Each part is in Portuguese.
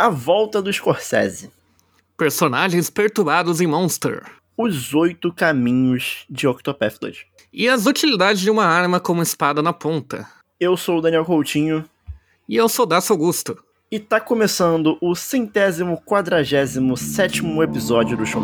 A volta do Scorsese. Personagens perturbados em Monster. Os oito caminhos de Octopath 2. E as utilidades de uma arma como espada na ponta. Eu sou o Daniel Coutinho. E eu sou Daço Augusto. E tá começando o centésimo quadragésimo sétimo episódio do Show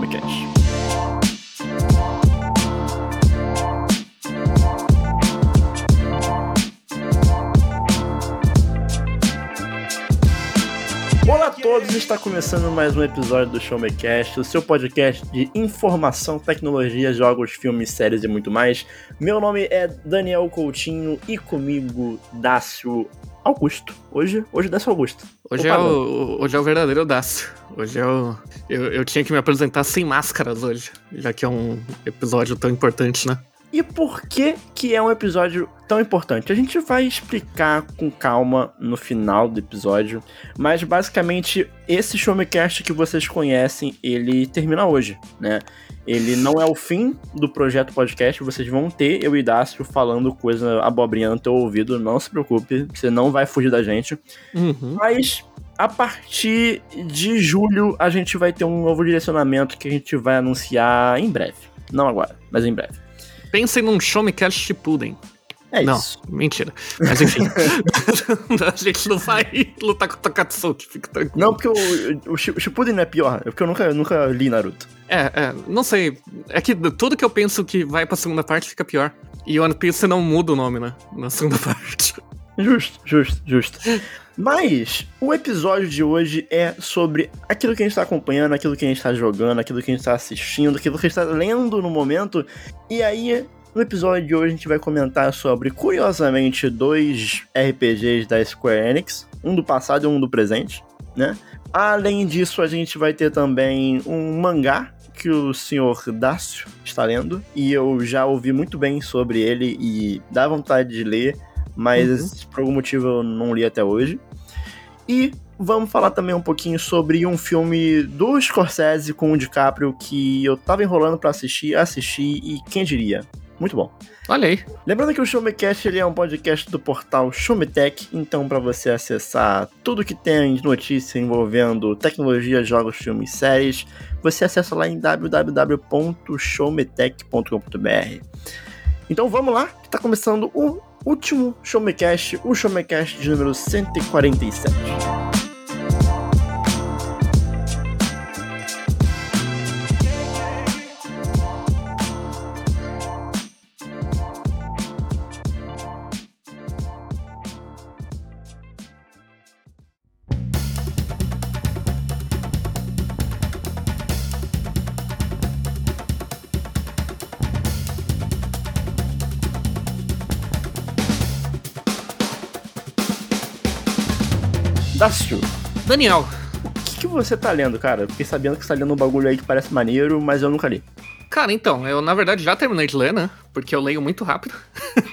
todos, está começando mais um episódio do Show Me Cast, o seu podcast de informação, tecnologia, jogos, filmes, séries e muito mais. Meu nome é Daniel Coutinho e comigo Dácio Augusto. Hoje, hoje Dácio Augusto. Hoje é, o, hoje é o verdadeiro Dácio. Hoje é o, eu, eu tinha que me apresentar sem máscaras hoje, já que é um episódio tão importante, né? E por que que é um episódio tão importante? A gente vai explicar com calma no final do episódio, mas basicamente esse Showmecast que vocês conhecem, ele termina hoje, né? Ele não é o fim do projeto podcast, vocês vão ter eu e Dácio falando coisa abobrinha no teu ouvido, não se preocupe, você não vai fugir da gente. Uhum. Mas a partir de julho a gente vai ter um novo direcionamento que a gente vai anunciar em breve. Não agora, mas em breve. Pensem num Showmecast Shippuden. É não, isso. mentira. Mas enfim. a gente não vai lutar com o Takatsuki, fica tranquilo. Não, porque o, o Shippuden não é pior, é porque eu nunca, nunca li Naruto. É, é, não sei. É que tudo que eu penso que vai pra segunda parte fica pior. E One Piece não muda o nome, né? Na segunda parte. Justo, justo, justo. Mas o episódio de hoje é sobre aquilo que a gente está acompanhando, aquilo que a gente está jogando, aquilo que a gente está assistindo, aquilo que a gente está lendo no momento. E aí, no episódio de hoje, a gente vai comentar sobre, curiosamente, dois RPGs da Square Enix, um do passado e um do presente, né? Além disso, a gente vai ter também um mangá que o senhor Dácio está lendo, e eu já ouvi muito bem sobre ele e dá vontade de ler mas uhum. por algum motivo eu não li até hoje. E vamos falar também um pouquinho sobre um filme do Scorsese com o DiCaprio que eu tava enrolando para assistir, assistir e quem diria? Muito bom. Olha aí. Lembrando que o Showmecast ele é um podcast do portal Showmetech, então para você acessar tudo que tem de notícia envolvendo tecnologia, jogos, filmes, séries, você acessa lá em www.showmetech.com.br. Então vamos lá, que tá começando o último Showmecast, o Showmecast de número 147. Dácio, Daniel, o que, que você tá lendo, cara? Eu fiquei sabendo que você tá lendo um bagulho aí que parece maneiro, mas eu nunca li. Cara, então, eu na verdade já terminei de ler, né? Porque eu leio muito rápido.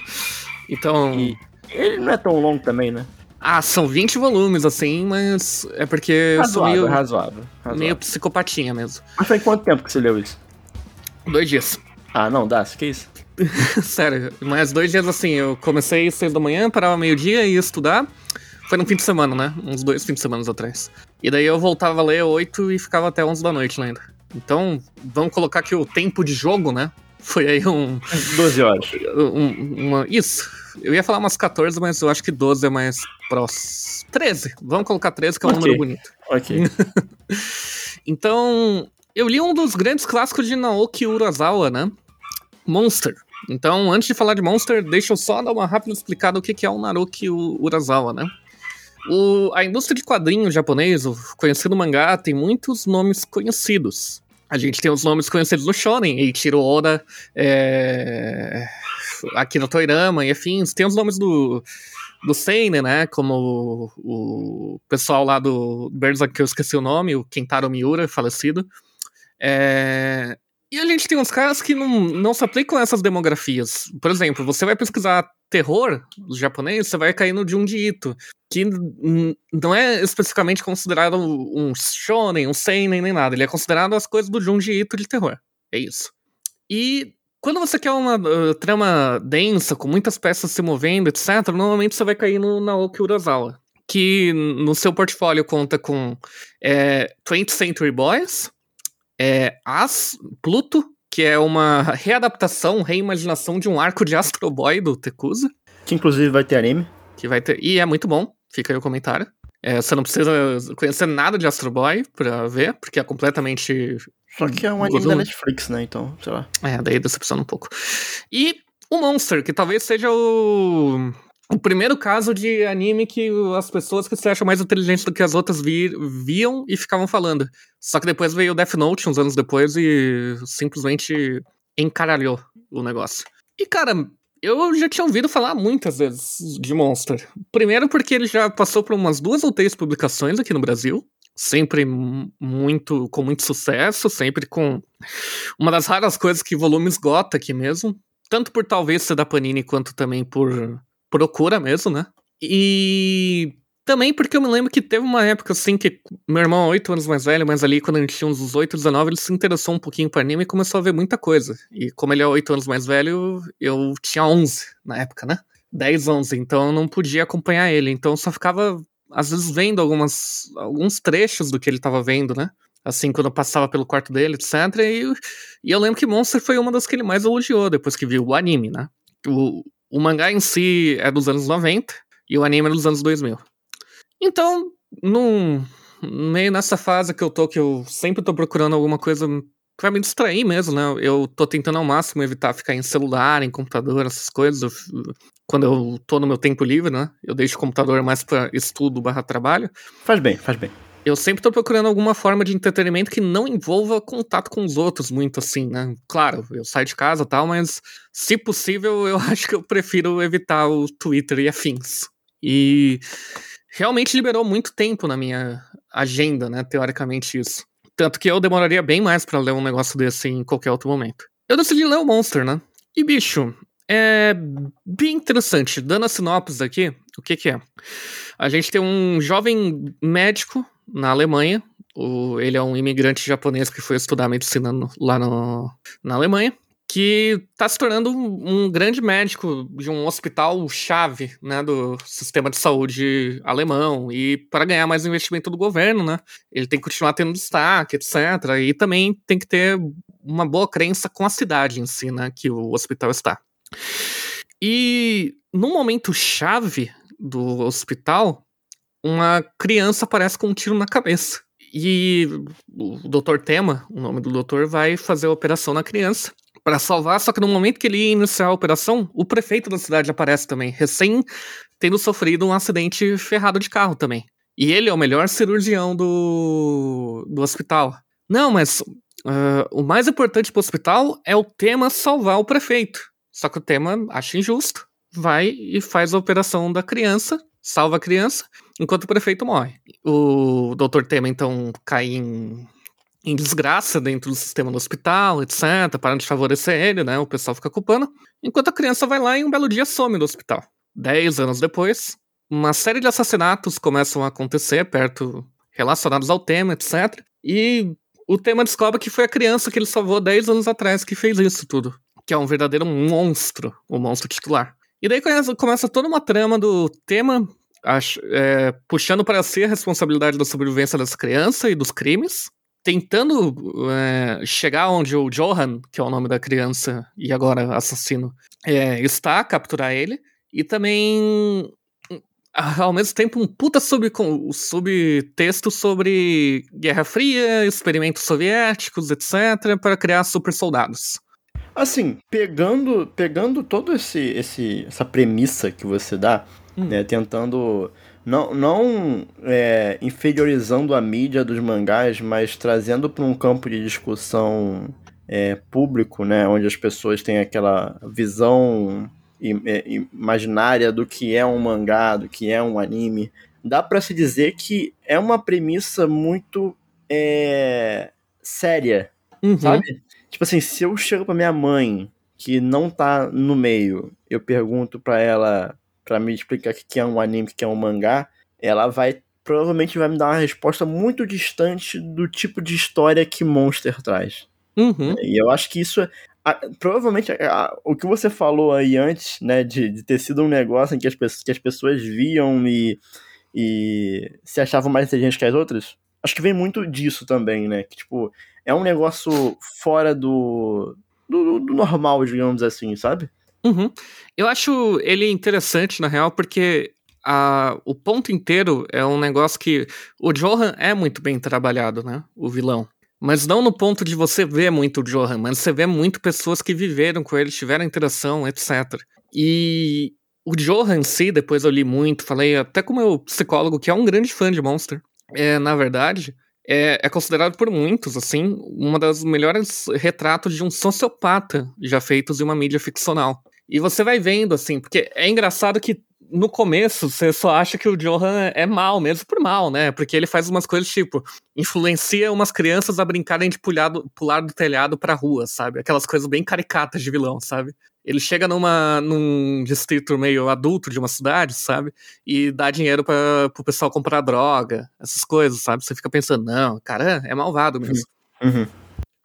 então. E ele não é tão longo também, né? Ah, são 20 volumes, assim, mas é porque razoável, eu sou meio, razoável, razoável. meio psicopatinha mesmo. Mas foi quanto tempo que você leu isso? Dois dias. Ah, não, Dácio, que isso? Sério, mas dois dias assim, eu comecei seis da manhã, parava meio-dia e ia estudar. Foi no fim de semana, né? Uns dois fins de semana atrás. E daí eu voltava a ler oito e ficava até onze da noite lendo. Então, vamos colocar que o tempo de jogo, né? Foi aí um. 12 horas. Um, uma, isso. Eu ia falar umas 14, mas eu acho que 12 é mais próximo. 13. Vamos colocar 13, que é um okay. número bonito. Ok. então, eu li um dos grandes clássicos de Naoki Urasawa, né? Monster. Então, antes de falar de Monster, deixa eu só dar uma rápida explicada o que é o Naoki Urasawa, né? O, a indústria de quadrinhos japonês, conhecido mangá, tem muitos nomes conhecidos. A gente tem os nomes conhecidos do Shonen, Eiichiro Oda, é, Akira Toirama e afins. Tem os nomes do, do Seinen, né? Como o, o pessoal lá do Berserk, que eu esqueci o nome, o Kentaro Miura, falecido. É, e a gente tem uns caras que não, não se aplicam a essas demografias. Por exemplo, você vai pesquisar terror japonês, você vai cair no Junji Ito, que não é especificamente considerado um shonen, um seinen, nem nada. Ele é considerado as coisas do Junji Ito de terror. É isso. E quando você quer uma uh, trama densa, com muitas peças se movendo, etc., normalmente você vai cair no Naoki Urasawa. que no seu portfólio conta com é, 20th Century Boys, é, As, Pluto, que é uma readaptação, reimaginação de um arco de Astro Boy do Tekusa. Que inclusive vai ter anime. Que vai ter. E é muito bom, fica aí o comentário. É, você não precisa conhecer nada de Astro Boy pra ver, porque é completamente. Só que é um anime da Netflix, né? Então, sei lá. É, daí decepciona um pouco. E o Monster, que talvez seja o o primeiro caso de anime que as pessoas que se acham mais inteligentes do que as outras vi, viam e ficavam falando. Só que depois veio o Death Note uns anos depois e simplesmente encaralhou o negócio. E cara, eu já tinha ouvido falar muitas vezes de Monster. Primeiro porque ele já passou por umas duas ou três publicações aqui no Brasil. Sempre muito com muito sucesso, sempre com uma das raras coisas que volume esgota aqui mesmo. Tanto por talvez ser da Panini, quanto também por procura mesmo, né? E também porque eu me lembro que teve uma época assim que meu irmão é 8 anos mais velho, mas ali quando a gente tinha uns 18, 19, ele se interessou um pouquinho por anime e começou a ver muita coisa. E como ele é 8 anos mais velho, eu tinha 11 na época, né? 10, 11, então eu não podia acompanhar ele. Então eu só ficava, às vezes, vendo algumas, alguns trechos do que ele tava vendo, né? Assim, quando eu passava pelo quarto dele, etc. E, e eu lembro que Monster foi uma das que ele mais elogiou depois que viu o anime, né? O, o mangá em si é dos anos 90 e o anime é dos anos 2000. Então, num, meio nessa fase que eu tô, que eu sempre tô procurando alguma coisa pra me distrair mesmo, né? Eu tô tentando ao máximo evitar ficar em celular, em computador, essas coisas. Quando eu tô no meu tempo livre, né? Eu deixo o computador mais pra estudo barra trabalho. Faz bem, faz bem. Eu sempre tô procurando alguma forma de entretenimento que não envolva contato com os outros muito assim, né? Claro, eu saio de casa e tal, mas se possível, eu acho que eu prefiro evitar o Twitter e afins. E realmente liberou muito tempo na minha agenda, né? Teoricamente isso. Tanto que eu demoraria bem mais para ler um negócio desse em qualquer outro momento. Eu decidi ler o Monster, né? E bicho, é bem interessante. Dando a sinopse aqui, o que que é? A gente tem um jovem médico na Alemanha. O, ele é um imigrante japonês que foi estudar medicina no, lá no, na Alemanha. Que está se tornando um, um, grande médico de um hospital chave né, do sistema de saúde alemão. E para ganhar mais investimento do governo, né, ele tem que continuar tendo destaque, etc. E também tem que ter uma boa crença com a cidade em si, né, que o hospital está. E num momento chave do hospital, uma criança aparece com um tiro na cabeça. E o Dr. Tema, o nome do doutor, vai fazer a operação na criança para salvar, só que no momento que ele ia iniciar a operação, o prefeito da cidade aparece também, recém tendo sofrido um acidente ferrado de carro também. E ele é o melhor cirurgião do, do hospital. Não, mas uh, o mais importante pro hospital é o tema salvar o prefeito. Só que o tema acha injusto, vai e faz a operação da criança, salva a criança, enquanto o prefeito morre. O Dr. Tema, então, cai em, em desgraça dentro do sistema do hospital, etc., para de favorecer ele, né? O pessoal fica culpando. Enquanto a criança vai lá e um belo dia some do hospital. Dez anos depois, uma série de assassinatos começam a acontecer perto, relacionados ao tema, etc. E o tema descobre que foi a criança que ele salvou 10 anos atrás que fez isso tudo que é um verdadeiro monstro, o monstro titular. E daí começa, começa toda uma trama do tema, acho, é, puxando para si a responsabilidade da sobrevivência dessa criança e dos crimes, tentando é, chegar onde o Johan, que é o nome da criança e agora assassino, é, está, capturar ele, e também ao mesmo tempo um puta sub, subtexto sobre Guerra Fria, experimentos soviéticos, etc., para criar super soldados. Assim, pegando pegando todo esse, esse essa premissa que você dá, hum. né, tentando não, não é, inferiorizando a mídia dos mangás, mas trazendo para um campo de discussão é, público, né, onde as pessoas têm aquela visão é, imaginária do que é um mangá, do que é um anime, dá para se dizer que é uma premissa muito é, séria, uhum. sabe? Tipo assim, se eu chego pra minha mãe, que não tá no meio, eu pergunto pra ela, pra me explicar o que é um anime, o que é um mangá, ela vai, provavelmente vai me dar uma resposta muito distante do tipo de história que Monster traz. Uhum. E eu acho que isso é, provavelmente a, o que você falou aí antes, né, de, de ter sido um negócio em que as, que as pessoas viam e, e se achavam mais inteligentes que as outras. Acho que vem muito disso também, né? Que, tipo, é um negócio fora do, do, do normal, digamos assim, sabe? Uhum. Eu acho ele interessante, na real, porque a, o ponto inteiro é um negócio que o Johan é muito bem trabalhado, né? O vilão. Mas não no ponto de você ver muito o Johan, mas você vê muito pessoas que viveram com ele, tiveram interação, etc. E o Johan em si, depois eu li muito, falei até com o meu psicólogo, que é um grande fã de Monster. É, na verdade, é, é, considerado por muitos, assim, uma das melhores retratos de um sociopata já feitos em uma mídia ficcional. E você vai vendo, assim, porque é engraçado que no começo você só acha que o Johan é mal, mesmo por mal, né? Porque ele faz umas coisas tipo, influencia umas crianças a brincarem de pular do, pular do telhado pra rua, sabe? Aquelas coisas bem caricatas de vilão, sabe? Ele chega numa, num distrito meio adulto de uma cidade, sabe? E dá dinheiro para pro pessoal comprar droga, essas coisas, sabe? Você fica pensando, não, cara, é malvado mesmo. Uhum.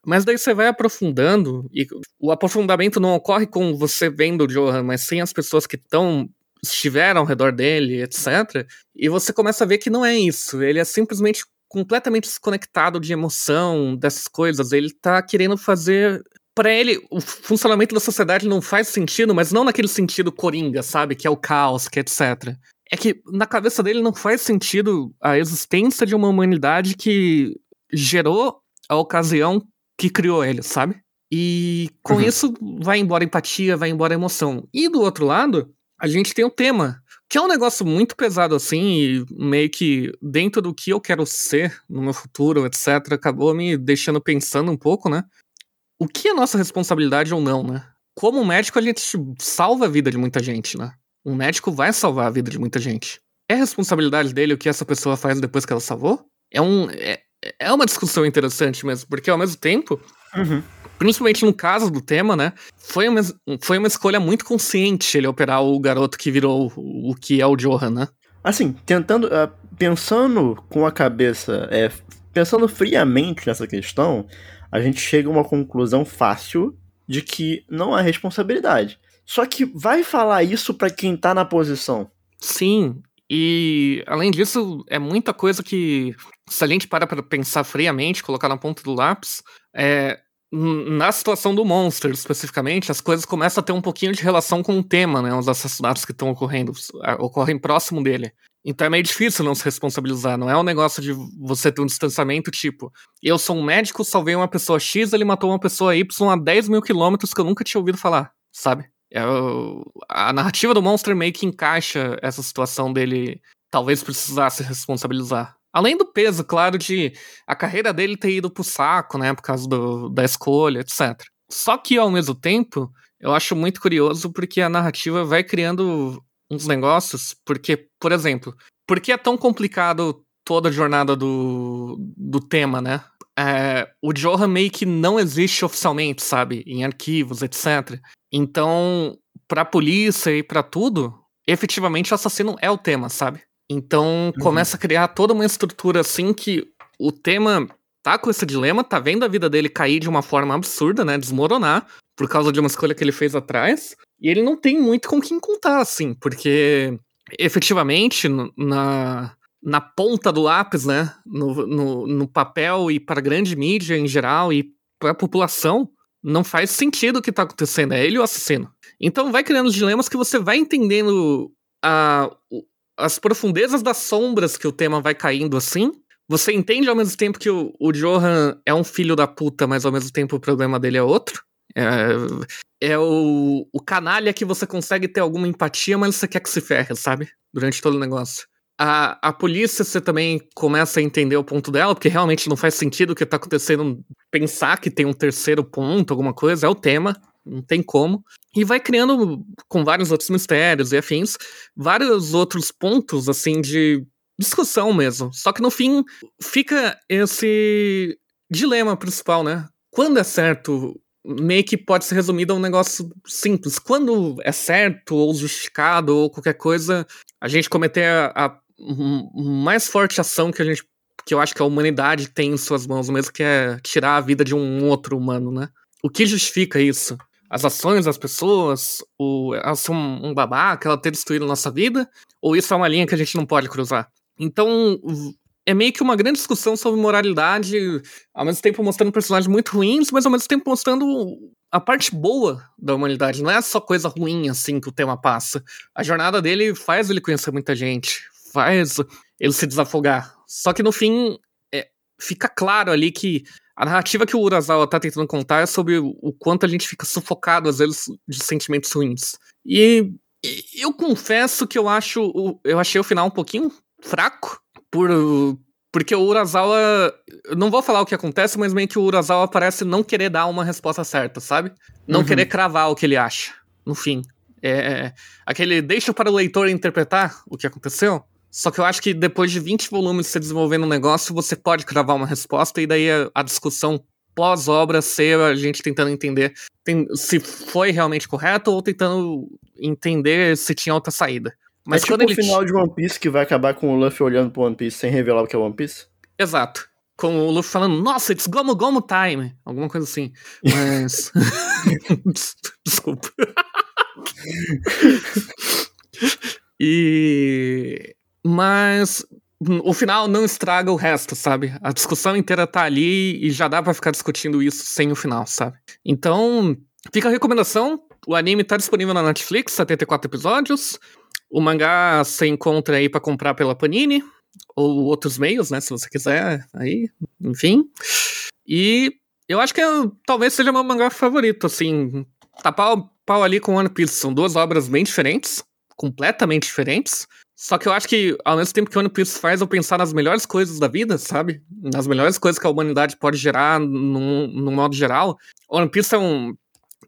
Mas daí você vai aprofundando, e o aprofundamento não ocorre com você vendo o Johan, mas sim as pessoas que estão estiveram ao redor dele, etc. E você começa a ver que não é isso. Ele é simplesmente completamente desconectado de emoção, dessas coisas. Ele tá querendo fazer. Para ele, o funcionamento da sociedade não faz sentido, mas não naquele sentido coringa, sabe? Que é o caos, que é etc. É que na cabeça dele não faz sentido a existência de uma humanidade que gerou a ocasião que criou ele, sabe? E com uhum. isso vai embora a empatia, vai embora a emoção. E do outro lado, a gente tem o tema, que é um negócio muito pesado assim, e meio que dentro do que eu quero ser no meu futuro, etc., acabou me deixando pensando um pouco, né? O que é nossa responsabilidade ou não, né? Como médico, a gente salva a vida de muita gente, né? Um médico vai salvar a vida de muita gente. É responsabilidade dele o que essa pessoa faz depois que ela salvou? É, um, é, é uma discussão interessante mesmo, porque ao mesmo tempo, uhum principalmente no caso do tema, né? Foi uma, foi uma escolha muito consciente ele operar o garoto que virou o, o que é o Johan, né? Assim, tentando. Uh, pensando com a cabeça. É, pensando friamente nessa questão, a gente chega a uma conclusão fácil de que não há responsabilidade. Só que vai falar isso para quem tá na posição. Sim, e além disso, é muita coisa que, se a gente para pra pensar friamente, colocar na ponta do lápis, é, na situação do Monster, especificamente, as coisas começam a ter um pouquinho de relação com o tema, né? Os assassinatos que estão ocorrendo, ocorrem próximo dele. Então é meio difícil não se responsabilizar. Não é um negócio de você ter um distanciamento tipo, eu sou um médico, salvei uma pessoa X, ele matou uma pessoa Y a 10 mil quilômetros que eu nunca tinha ouvido falar, sabe? É a narrativa do Monster meio que encaixa essa situação dele talvez precisar se responsabilizar. Além do peso, claro, de a carreira dele ter ido pro saco, né, por causa do, da escolha, etc. Só que, ao mesmo tempo, eu acho muito curioso porque a narrativa vai criando uns negócios, porque, por exemplo, por que é tão complicado toda a jornada do, do tema, né? É, o Johan meio que não existe oficialmente, sabe? Em arquivos, etc. Então, pra polícia e pra tudo, efetivamente o assassino é o tema, sabe? Então uhum. começa a criar toda uma estrutura assim que o tema tá com esse dilema, tá vendo a vida dele cair de uma forma absurda, né? Desmoronar por causa de uma escolha que ele fez atrás. E ele não tem muito com quem contar, assim, porque efetivamente na, na ponta do lápis, né? No, no, no papel e para a grande mídia em geral e para a população, não faz sentido o que tá acontecendo. É ele o assassino. Então vai criando dilemas que você vai entendendo a, as profundezas das sombras que o tema vai caindo assim. Você entende ao mesmo tempo que o, o Johan é um filho da puta, mas ao mesmo tempo o problema dele é outro. É, é o, o canalha que você consegue ter alguma empatia, mas você quer que se ferre, sabe? Durante todo o negócio. A, a polícia, você também começa a entender o ponto dela, porque realmente não faz sentido o que tá acontecendo. Pensar que tem um terceiro ponto, alguma coisa, é o tema não tem como. E vai criando, com vários outros mistérios e afins, vários outros pontos, assim, de discussão mesmo. Só que no fim, fica esse dilema principal, né? Quando é certo, meio que pode ser resumido a um negócio simples. Quando é certo, ou justificado, ou qualquer coisa, a gente cometer a, a mais forte ação que a gente que eu acho que a humanidade tem em suas mãos mesmo, que é tirar a vida de um outro humano, né? O que justifica isso? as ações das pessoas, o, ela ser um, um babaca, ela ter destruído nossa vida? Ou isso é uma linha que a gente não pode cruzar? Então, é meio que uma grande discussão sobre moralidade, ao mesmo tempo mostrando personagens muito ruins, mas ao mesmo tempo mostrando a parte boa da humanidade. Não é só coisa ruim assim que o tema passa. A jornada dele faz ele conhecer muita gente, faz ele se desafogar. Só que no fim, é, fica claro ali que a narrativa que o Urasawa tá tentando contar é sobre o quanto a gente fica sufocado, às vezes, de sentimentos ruins. E eu confesso que eu acho. Eu achei o final um pouquinho fraco. Por, porque o Urasawa. Não vou falar o que acontece, mas meio que o Urasawa parece não querer dar uma resposta certa, sabe? Não uhum. querer cravar o que ele acha, no fim. É, é, aquele deixa para o leitor interpretar o que aconteceu. Só que eu acho que depois de 20 volumes você desenvolvendo um negócio, você pode cravar uma resposta, e daí a, a discussão pós-obra ser a gente tentando entender tem, se foi realmente correto ou tentando entender se tinha outra saída. Mas é tipo o final de One Piece que vai acabar com o Luffy olhando pro One Piece sem revelar o que é One Piece? Exato. Com o Luffy falando, nossa, it's Gomu Gomu Time. Alguma coisa assim. Mas. Desculpa. e. Mas o final não estraga o resto, sabe? A discussão inteira tá ali e já dá para ficar discutindo isso sem o final, sabe? Então, fica a recomendação. O anime tá disponível na Netflix, 74 episódios. O mangá você encontra aí para comprar pela Panini ou outros meios, né, se você quiser, aí, enfim. E eu acho que eu, talvez seja meu mangá favorito, assim, tá pau, pau ali com One Piece, são duas obras bem diferentes, completamente diferentes, só que eu acho que, ao mesmo tempo que One Piece faz eu pensar nas melhores coisas da vida, sabe? Nas melhores coisas que a humanidade pode gerar no, no modo geral. One Piece é um,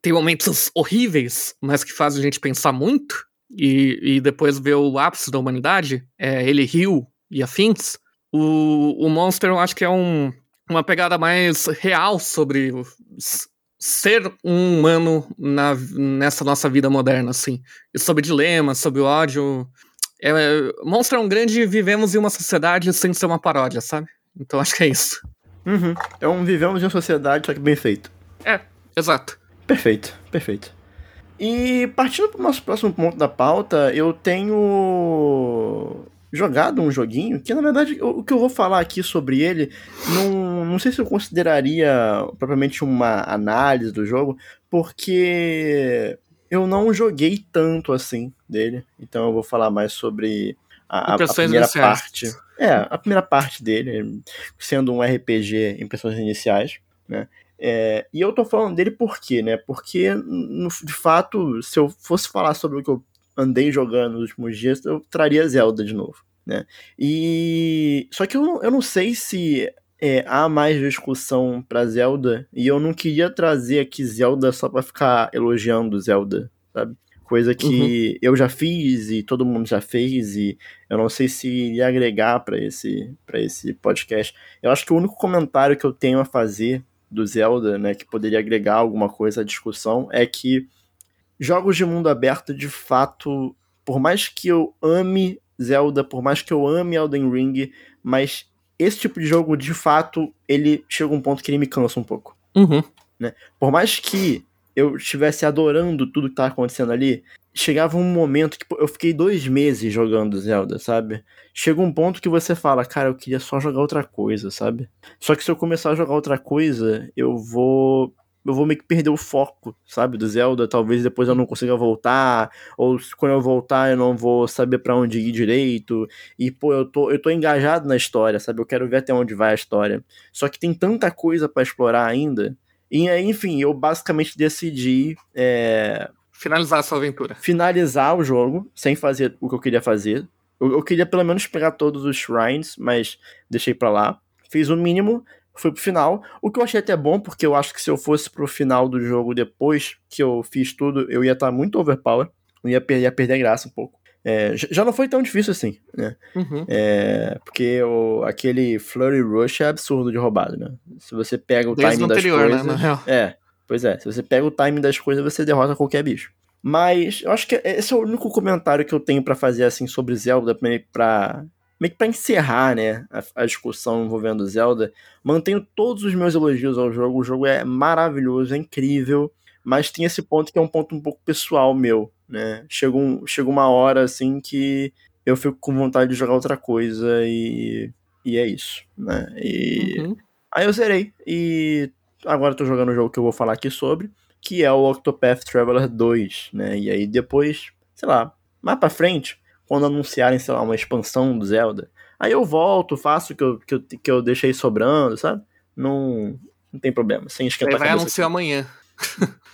tem momentos horríveis, mas que fazem a gente pensar muito. E, e depois ver o ápice da humanidade, é, ele riu e afins. O, o Monster eu acho que é um, uma pegada mais real sobre ser um humano na, nessa nossa vida moderna, assim. E sobre dilemas, sobre ódio. É, Monster é um grande vivemos em uma sociedade sem ser uma paródia, sabe? Então acho que é isso. Uhum. É um vivemos em uma sociedade, só que bem feito. É, exato. Perfeito, perfeito. E partindo para o nosso próximo ponto da pauta, eu tenho jogado um joguinho que, na verdade, o que eu vou falar aqui sobre ele, não, não sei se eu consideraria propriamente uma análise do jogo, porque eu não joguei tanto assim dele. Então eu vou falar mais sobre a, a, a primeira parte. É, a primeira parte dele, sendo um RPG em pessoas iniciais, né? É, e eu tô falando dele por quê, né? Porque, no, de fato, se eu fosse falar sobre o que eu andei jogando nos últimos dias, eu traria Zelda de novo, né? E... Só que eu, eu não sei se é, há mais discussão para Zelda e eu não queria trazer aqui Zelda só para ficar elogiando Zelda, sabe? Coisa que uhum. eu já fiz e todo mundo já fez e eu não sei se iria agregar para esse para esse podcast. Eu acho que o único comentário que eu tenho a fazer do Zelda, né, que poderia agregar alguma coisa à discussão é que jogos de mundo aberto de fato, por mais que eu ame Zelda, por mais que eu ame Elden Ring, mas esse tipo de jogo, de fato, ele chega a um ponto que ele me cansa um pouco. Uhum. Né? Por mais que eu estivesse adorando tudo que tá acontecendo ali, chegava um momento que eu fiquei dois meses jogando Zelda, sabe? Chega um ponto que você fala, cara, eu queria só jogar outra coisa, sabe? Só que se eu começar a jogar outra coisa, eu vou eu vou meio que perder o foco, sabe, do Zelda. Talvez depois eu não consiga voltar, ou quando eu voltar eu não vou saber para onde ir direito. E, pô, eu tô, eu tô engajado na história, sabe? Eu quero ver até onde vai a história. Só que tem tanta coisa para explorar ainda. E enfim, eu basicamente decidi. É... Finalizar a sua aventura. Finalizar o jogo, sem fazer o que eu queria fazer. Eu, eu queria pelo menos pegar todos os shrines, mas deixei para lá. Fiz o mínimo, fui pro final. O que eu achei até bom, porque eu acho que se eu fosse pro final do jogo depois que eu fiz tudo, eu ia estar tá muito overpower. Eu ia, per ia perder a graça um pouco. É, já não foi tão difícil assim, né? Uhum. É, porque o, aquele Flurry Rush é absurdo de roubado, né? Se você pega o Desde timing das anterior, né, coisas. Né, é, pois é. Se você pega o timing das coisas, você derrota qualquer bicho. Mas eu acho que esse é o único comentário que eu tenho para fazer assim sobre Zelda, pra meio que pra encerrar, né, a, a, discussão envolvendo Zelda, mantenho todos os meus elogios ao jogo. O jogo é maravilhoso, é incrível, mas tem esse ponto que é um ponto um pouco pessoal meu, né? Chega, um, chega uma hora, assim, que eu fico com vontade de jogar outra coisa e, e é isso, né? E uhum. aí eu zerei e agora eu tô jogando o jogo que eu vou falar aqui sobre, que é o Octopath Traveler 2, né? E aí depois, sei lá, mais pra frente, quando anunciarem, sei lá, uma expansão do Zelda, aí eu volto, faço o que eu, que eu, que eu deixei sobrando, sabe? Não, não tem problema, sem esquentar Aí vai anunciar aqui. amanhã.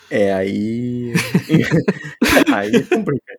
É, aí. aí complica.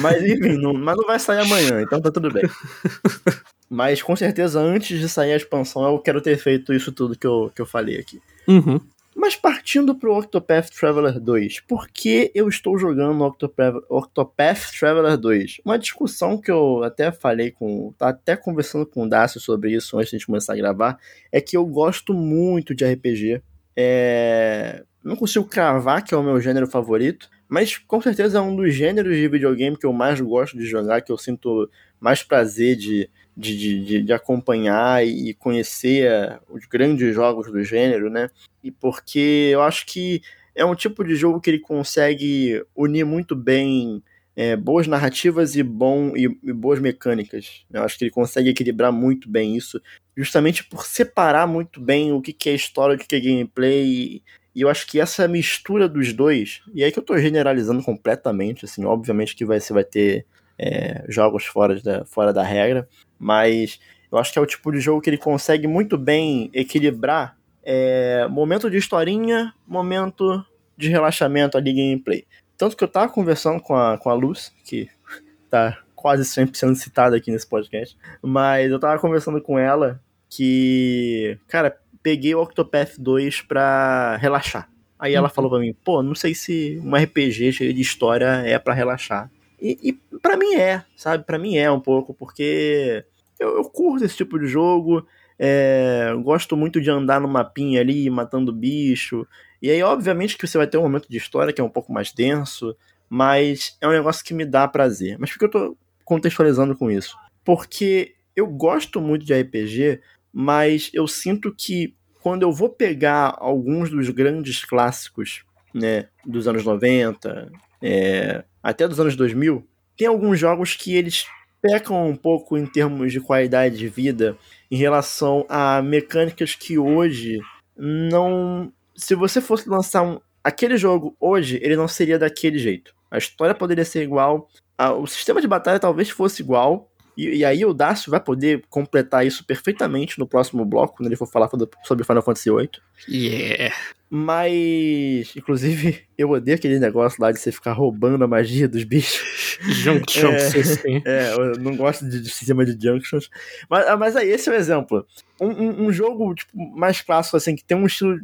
Mas enfim, não, mas não vai sair amanhã, então tá tudo bem. Mas com certeza, antes de sair a expansão, eu quero ter feito isso tudo que eu, que eu falei aqui. Uhum. Mas partindo pro Octopath Traveler 2, por que eu estou jogando Octopath, Octopath Traveler 2? Uma discussão que eu até falei com. Tá até conversando com o Dácio sobre isso antes de a gente começar a gravar. É que eu gosto muito de RPG. É, não consigo cravar que é o meu gênero favorito, mas com certeza é um dos gêneros de videogame que eu mais gosto de jogar, que eu sinto mais prazer de, de, de, de acompanhar e conhecer os grandes jogos do gênero, né? E porque eu acho que é um tipo de jogo que ele consegue unir muito bem é, boas narrativas e, bom, e, e, boas mecânicas. Eu acho que ele consegue equilibrar muito bem isso, justamente por separar muito bem o que, que é história, o que, que é gameplay e eu acho que essa mistura dos dois, e aí que eu tô generalizando completamente, assim, obviamente que vai, você vai ter é, jogos fora da, fora da regra, mas eu acho que é o tipo de jogo que ele consegue muito bem equilibrar é, momento de historinha, momento de relaxamento ali, gameplay. Tanto que eu tava conversando com a, com a Luz, que tá quase sempre sendo citada aqui nesse podcast, mas eu tava conversando com ela que, cara, peguei o Octopath 2 pra relaxar. Aí ela uhum. falou pra mim, pô, não sei se um RPG cheio de história é para relaxar. E, e para mim é, sabe? para mim é um pouco, porque eu, eu curto esse tipo de jogo, é, gosto muito de andar no mapinha ali, matando bicho. E aí, obviamente, que você vai ter um momento de história que é um pouco mais denso, mas é um negócio que me dá prazer. Mas por que eu tô contextualizando com isso? Porque eu gosto muito de RPG, mas eu sinto que quando eu vou pegar alguns dos grandes clássicos, né, dos anos 90, é, até dos anos 2000, tem alguns jogos que eles pecam um pouco em termos de qualidade de vida em relação a mecânicas que hoje não. Se você fosse lançar um, aquele jogo hoje, ele não seria daquele jeito. A história poderia ser igual, a, o sistema de batalha talvez fosse igual, e, e, aí o Dácio vai poder completar isso perfeitamente no próximo bloco, quando ele for falar sobre Final Fantasy VIII. Yeah! Mas, inclusive, eu odeio aquele negócio lá de você ficar roubando a magia dos bichos. Junction é, System. É, eu não gosto de, de sistema de Junctions. Mas, ah, mas aí, esse é um exemplo. Um, um, um, jogo tipo, mais clássico, assim, que tem um estilo,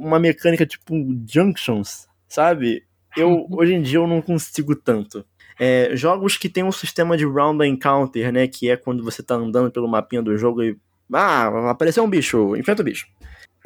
uma mecânica tipo Junctions, sabe? Eu, uhum. hoje em dia, eu não consigo tanto. É, jogos que tem um sistema de round encounter, né? Que é quando você tá andando pelo mapinha do jogo e. Ah, apareceu um bicho, enfrenta o bicho.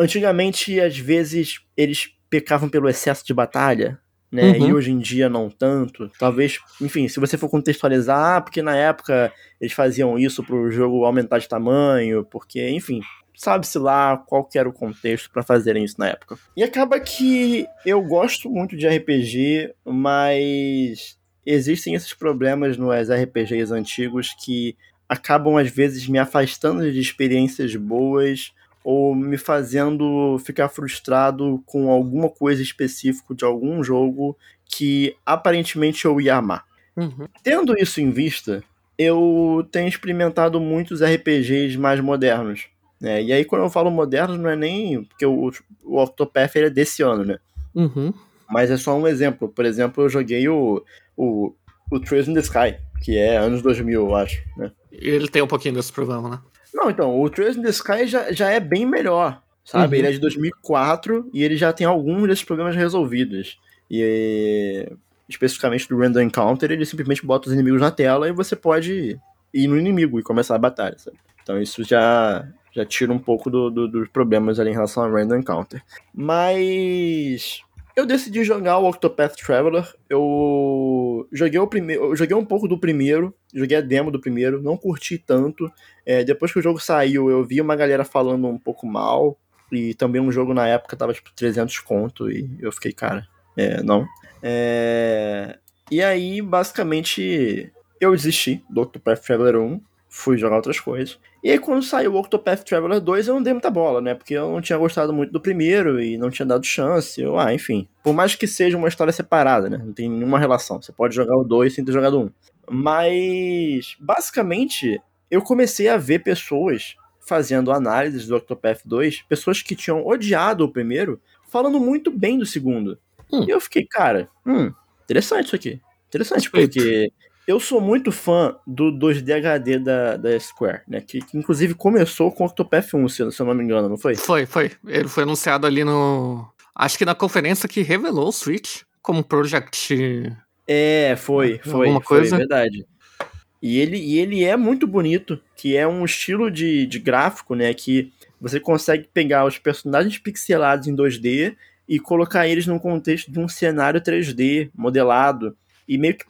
Antigamente, às vezes, eles pecavam pelo excesso de batalha, né? Uhum. E hoje em dia não tanto. Talvez, enfim, se você for contextualizar, ah, porque na época eles faziam isso pro jogo aumentar de tamanho, porque, enfim, sabe-se lá qual era o contexto para fazerem isso na época. E acaba que eu gosto muito de RPG, mas existem esses problemas nos RPGs antigos que acabam às vezes me afastando de experiências boas ou me fazendo ficar frustrado com alguma coisa específica de algum jogo que aparentemente eu ia amar. Uhum. Tendo isso em vista, eu tenho experimentado muitos RPGs mais modernos. Né? E aí, quando eu falo modernos, não é nem. Porque o, o Octopath é desse ano, né? Uhum. Mas é só um exemplo. Por exemplo, eu joguei o, o, o Trails in the Sky, que é anos 2000, eu acho, né? Ele tem um pouquinho desse problema, né? Não, então, o Trails in the Sky já, já é bem melhor, sabe? Uhum. Ele é de 2004 e ele já tem alguns desses problemas resolvidos. E especificamente do Random Encounter, ele simplesmente bota os inimigos na tela e você pode ir no inimigo e começar a batalha, sabe? Então isso já, já tira um pouco do, do, dos problemas ali em relação ao Random Encounter. Mas eu decidi jogar o Octopath Traveler. Eu joguei o primeiro, joguei um pouco do primeiro, joguei a demo do primeiro, não curti tanto. É, depois que o jogo saiu, eu vi uma galera falando um pouco mal e também um jogo na época tava tipo 300 conto e eu fiquei, cara, é, não. É... E aí, basicamente, eu desisti do Octopath Traveler 1, fui jogar outras coisas. E aí, quando saiu o Octopath Traveler 2, eu não dei muita bola, né? Porque eu não tinha gostado muito do primeiro e não tinha dado chance. Eu, ah, enfim. Por mais que seja uma história separada, né? Não tem nenhuma relação. Você pode jogar o 2 sem ter jogado 1. Mas, basicamente, eu comecei a ver pessoas fazendo análises do Octopath 2, pessoas que tinham odiado o primeiro, falando muito bem do segundo. Hum. E eu fiquei, cara, hum, interessante isso aqui. Interessante, porque eu sou muito fã do 2D HD da, da Square, né? Que, que inclusive começou com o Octopath 1, se, eu não me engano, não foi? Foi, foi. Ele foi anunciado ali no. Acho que na conferência que revelou o Switch como Project. É, foi, foi. Alguma coisa. Foi verdade. E ele, e ele é muito bonito, que é um estilo de, de gráfico, né? Que você consegue pegar os personagens pixelados em 2D e colocar eles num contexto de um cenário 3D modelado. E meio que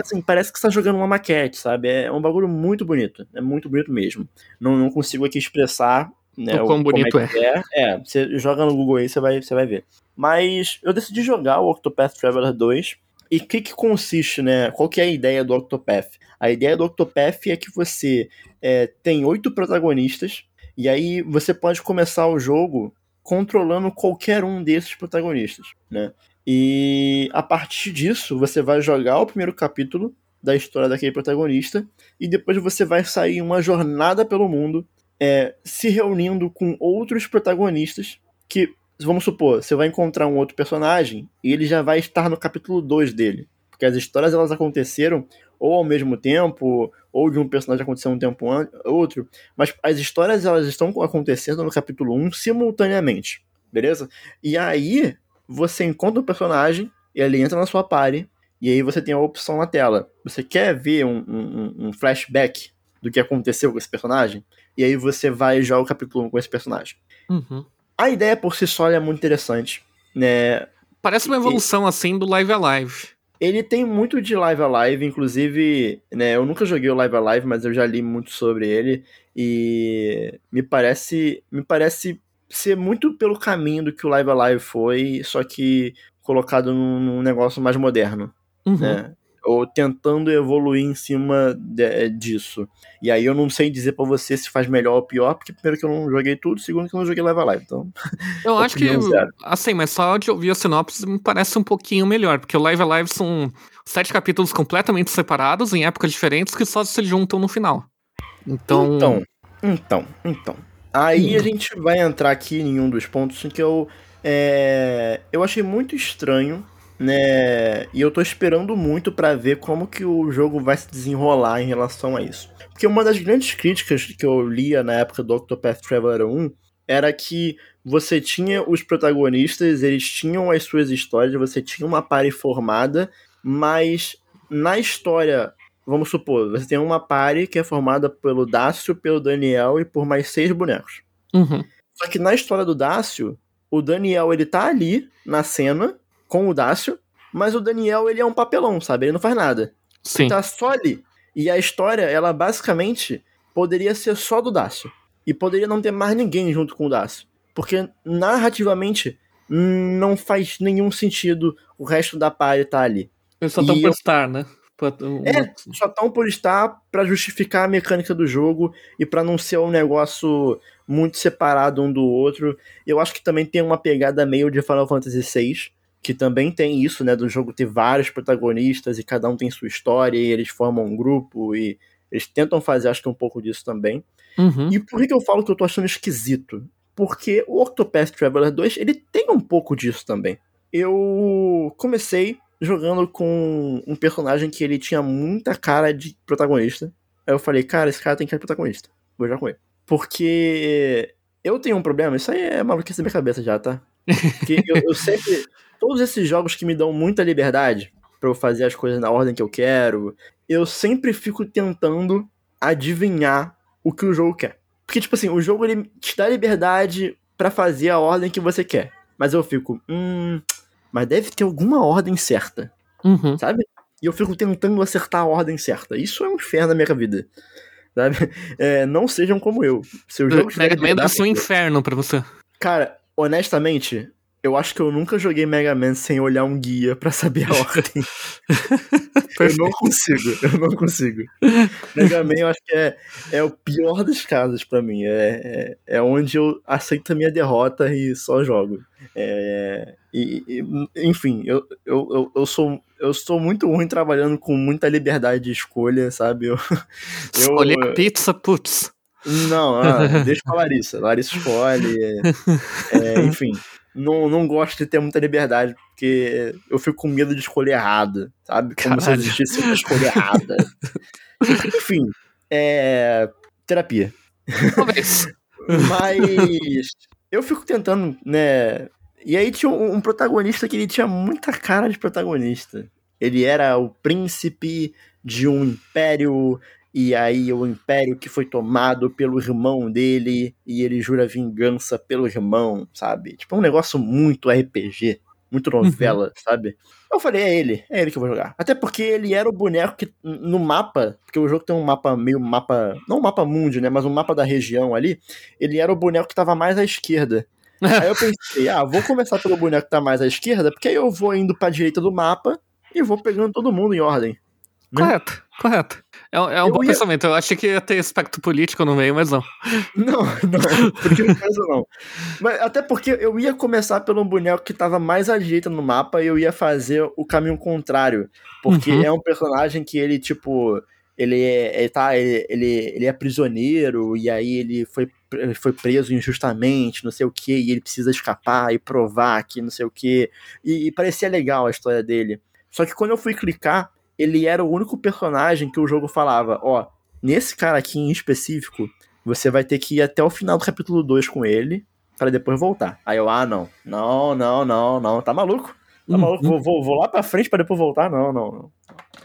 assim, parece que você tá jogando uma maquete, sabe? É um bagulho muito bonito. É muito bonito mesmo. Não, não consigo aqui expressar né, o quão bonito é, é. é. você joga no Google aí, você vai, você vai ver. Mas eu decidi jogar o Octopath Traveler 2. E o que, que consiste, né? Qual que é a ideia do Octopath? A ideia do Octopath é que você é, tem oito protagonistas, e aí você pode começar o jogo controlando qualquer um desses protagonistas, né? E a partir disso, você vai jogar o primeiro capítulo da história daquele protagonista e depois você vai sair uma jornada pelo mundo, é, se reunindo com outros protagonistas que, vamos supor, você vai encontrar um outro personagem e ele já vai estar no capítulo 2 dele. Porque as histórias elas aconteceram ou ao mesmo tempo, ou de um personagem acontecer um tempo outro, mas as histórias elas estão acontecendo no capítulo 1 simultaneamente, beleza? E aí você encontra o um personagem, ele entra na sua party, e aí você tem a opção na tela. Você quer ver um, um, um flashback do que aconteceu com esse personagem? E aí você vai jogar o capítulo 1 com esse personagem. Uhum. A ideia por si só é muito interessante, né? Parece uma evolução e... assim do Live Alive. Ele tem muito de Live Alive, inclusive, né, eu nunca joguei o Live Alive, mas eu já li muito sobre ele e me parece, me parece ser muito pelo caminho do que o Live Alive foi, só que colocado num, num negócio mais moderno, uhum. né? Ou tentando evoluir em cima de, disso. E aí eu não sei dizer para você se faz melhor ou pior, porque primeiro que eu não joguei tudo, segundo que eu não joguei Live Alive, então... Eu acho que, zero. assim, mas só de ouvir a sinopse me parece um pouquinho melhor, porque o Live Alive são sete capítulos completamente separados, em épocas diferentes, que só se juntam no final. Então... Então, então, então. Aí a gente vai entrar aqui em um dos pontos que eu, é, eu achei muito estranho, né? E eu tô esperando muito para ver como que o jogo vai se desenrolar em relação a isso. Porque uma das grandes críticas que eu lia na época do Octopath Traveler 1 era que você tinha os protagonistas, eles tinham as suas histórias, você tinha uma party formada, mas na história vamos supor, você tem uma party que é formada pelo Dácio, pelo Daniel e por mais seis bonecos. Uhum. Só que na história do Dácio, o Daniel ele tá ali na cena com o Dácio, mas o Daniel ele é um papelão, sabe? Ele não faz nada. Sim. Ele tá só ali. E a história, ela basicamente poderia ser só do Dácio. E poderia não ter mais ninguém junto com o Dácio. Porque narrativamente não faz nenhum sentido o resto da party estar tá ali. Eles só estão por estar, né? É, só estão por estar para justificar a mecânica do jogo e para não ser um negócio muito separado um do outro. Eu acho que também tem uma pegada meio de Final Fantasy VI, que também tem isso, né, do jogo ter vários protagonistas e cada um tem sua história e eles formam um grupo e eles tentam fazer, acho que um pouco disso também. Uhum. E por que eu falo que eu tô achando esquisito? Porque o Octopath Traveler 2, ele tem um pouco disso também. Eu comecei jogando com um personagem que ele tinha muita cara de protagonista. Aí eu falei, cara, esse cara tem cara de protagonista. Vou jogar com ele. Porque eu tenho um problema, isso aí é maluquice da minha cabeça já, tá? Porque eu, eu sempre. Todos esses jogos que me dão muita liberdade para eu fazer as coisas na ordem que eu quero, eu sempre fico tentando adivinhar o que o jogo quer. Porque, tipo assim, o jogo ele te dá liberdade para fazer a ordem que você quer. Mas eu fico, hum, mas deve ter alguma ordem certa. Uhum. Sabe? E eu fico tentando acertar a ordem certa. Isso é um inferno na minha vida. Sabe? É, não sejam como eu. Seu jogo Mega Man ser um inferno pra você. Cara, honestamente, eu acho que eu nunca joguei Mega Man sem olhar um guia para saber a ordem. eu não consigo, eu não consigo. Mega Man eu acho que é, é o pior dos casos para mim. É, é, é, onde eu aceito a minha derrota e só jogo. É, e, e, enfim, eu, eu, eu, eu, sou, eu sou muito ruim trabalhando com muita liberdade de escolha, sabe? Eu, Escolher eu, pizza, putz. Não, ah, deixa com a Larissa. Larissa escolhe. É, enfim não, não gosto de ter muita liberdade, porque eu fico com medo de escolher errado, sabe? Como Caralho. se existisse uma escolha errada. Enfim, é. terapia. Talvez. Mas eu fico tentando, né? E aí tinha um, um protagonista que ele tinha muita cara de protagonista. Ele era o príncipe de um império e aí o império que foi tomado pelo irmão dele e ele jura vingança pelo irmão, sabe? Tipo, é um negócio muito RPG, muito novela, uhum. sabe? Eu falei, é ele, é ele que eu vou jogar. Até porque ele era o boneco que no mapa, porque o jogo tem um mapa meio mapa, não um mapa mundo, né, mas um mapa da região ali, ele era o boneco que tava mais à esquerda. aí eu pensei, ah, vou começar pelo boneco que tá mais à esquerda, porque aí eu vou indo pra direita do mapa e vou pegando todo mundo em ordem. Né? Correto, correto. É, é um eu bom ia... pensamento. Eu achei que ia ter aspecto político no meio, mas não. Não, não, porque no caso não. Mas, até porque eu ia começar pelo boneco que tava mais à direita no mapa e eu ia fazer o caminho contrário. Porque uhum. é um personagem que ele, tipo. Ele é, ele, tá, ele, ele, ele é prisioneiro e aí ele foi, foi preso injustamente, não sei o que, e ele precisa escapar e provar que não sei o que. E, e parecia legal a história dele. Só que quando eu fui clicar, ele era o único personagem que o jogo falava, ó, nesse cara aqui em específico, você vai ter que ir até o final do capítulo 2 com ele, para depois voltar. Aí eu, ah, não, não, não, não, não, tá maluco? Tá uhum. maluco? Vou, vou, vou, lá pra frente para depois voltar? Não, não, não.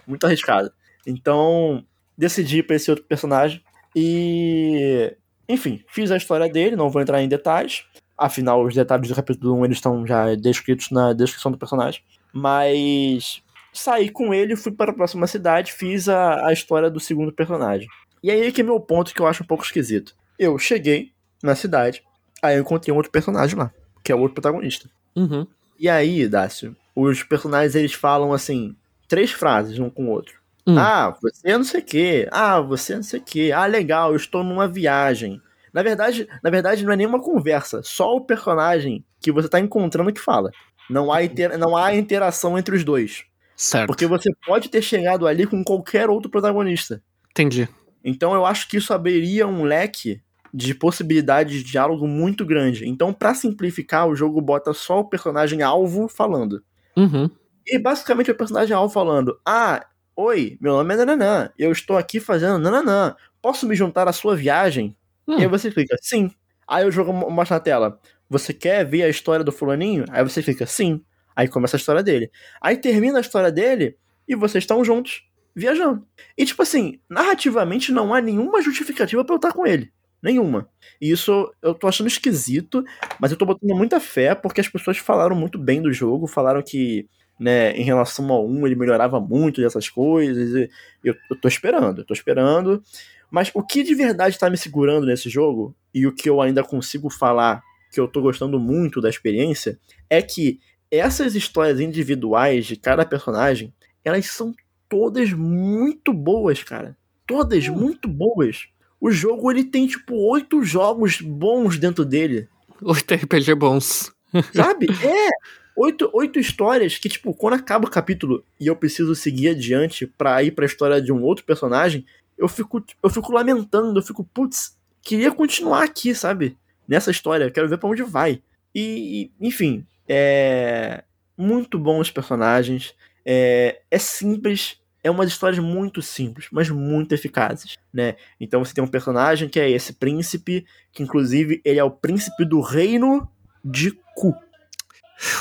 Muito arriscado. Então, decidi pra esse outro personagem e... Enfim, fiz a história dele, não vou entrar em detalhes. Afinal, os detalhes do capítulo 1 eles estão já descritos na descrição do personagem. Mas saí com ele, fui para a próxima cidade, fiz a, a história do segundo personagem. E aí que é meu ponto que eu acho um pouco esquisito. Eu cheguei na cidade, aí eu encontrei um outro personagem lá, que é o outro protagonista. Uhum. E aí, Dácio, os personagens eles falam assim, três frases um com o outro. Hum. Ah, você é não sei o quê. Ah, você é não sei o quê. Ah, legal, eu estou numa viagem. Na verdade, na verdade, não é nenhuma conversa. Só o personagem que você está encontrando que fala. Não há, inter... não há interação entre os dois. Certo. Porque você pode ter chegado ali com qualquer outro protagonista. Entendi. Então eu acho que isso abriria um leque de possibilidades de diálogo muito grande. Então, para simplificar, o jogo bota só o personagem alvo falando. Uhum. E basicamente o personagem alvo falando: Ah, oi, meu nome é Nananã, eu estou aqui fazendo Nananã, posso me juntar à sua viagem? Hum. E aí você clica, sim. Aí o jogo mostra na tela: Você quer ver a história do fulaninho? Aí você clica, sim. Aí começa a história dele. Aí termina a história dele e vocês estão juntos, viajando. E tipo assim, narrativamente não há nenhuma justificativa para eu estar com ele. Nenhuma. E isso eu tô achando esquisito, mas eu tô botando muita fé porque as pessoas falaram muito bem do jogo, falaram que, né, em relação ao 1 ele melhorava muito dessas coisas. E eu, eu tô esperando, eu tô esperando. Mas o que de verdade tá me segurando nesse jogo, e o que eu ainda consigo falar que eu tô gostando muito da experiência, é que essas histórias individuais de cada personagem, elas são todas muito boas, cara. Todas hum. muito boas. O jogo ele tem tipo oito jogos bons dentro dele. Oito RPG bons. Sabe? É. Oito, oito histórias que, tipo, quando acaba o capítulo e eu preciso seguir adiante para ir pra história de um outro personagem, eu fico, eu fico lamentando, eu fico, putz, queria continuar aqui, sabe? Nessa história, quero ver para onde vai. E, enfim, é muito bons personagens. É, é simples, é umas histórias muito simples, mas muito eficazes, né? Então você tem um personagem que é esse príncipe, que inclusive ele é o príncipe do reino de Ku.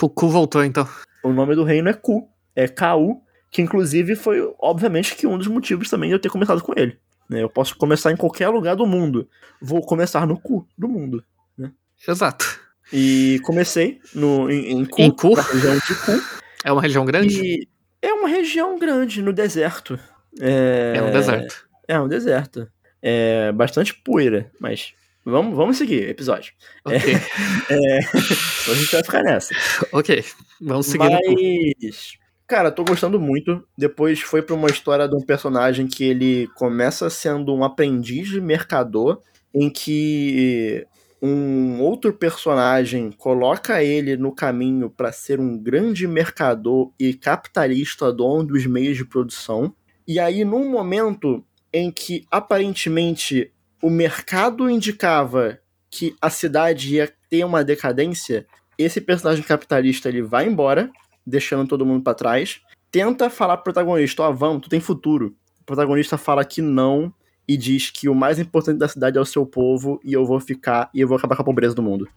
O Ku voltou então. O nome do reino é Ku, é Ku, que inclusive foi, obviamente, que um dos motivos também de eu ter começado com ele. Né? Eu posso começar em qualquer lugar do mundo. Vou começar no Ku do mundo. Né? Exato. E comecei no, em, em Ku, em região de Ku. É uma região grande? É uma região grande, no deserto. É, é um deserto. É um deserto. É bastante poeira, mas Vamos, vamos seguir episódio. Ok. É, a gente vai ficar nessa. ok. Vamos seguir. Mas, cara, tô gostando muito. Depois foi pra uma história de um personagem que ele começa sendo um aprendiz de mercador, em que um outro personagem coloca ele no caminho para ser um grande mercador e capitalista dono dos meios de produção. E aí, num momento em que aparentemente o mercado indicava que a cidade ia ter uma decadência, esse personagem capitalista ele vai embora, deixando todo mundo para trás, tenta falar pro protagonista, ó, oh, vamos, tu tem futuro. O protagonista fala que não e diz que o mais importante da cidade é o seu povo e eu vou ficar e eu vou acabar com a pobreza do mundo.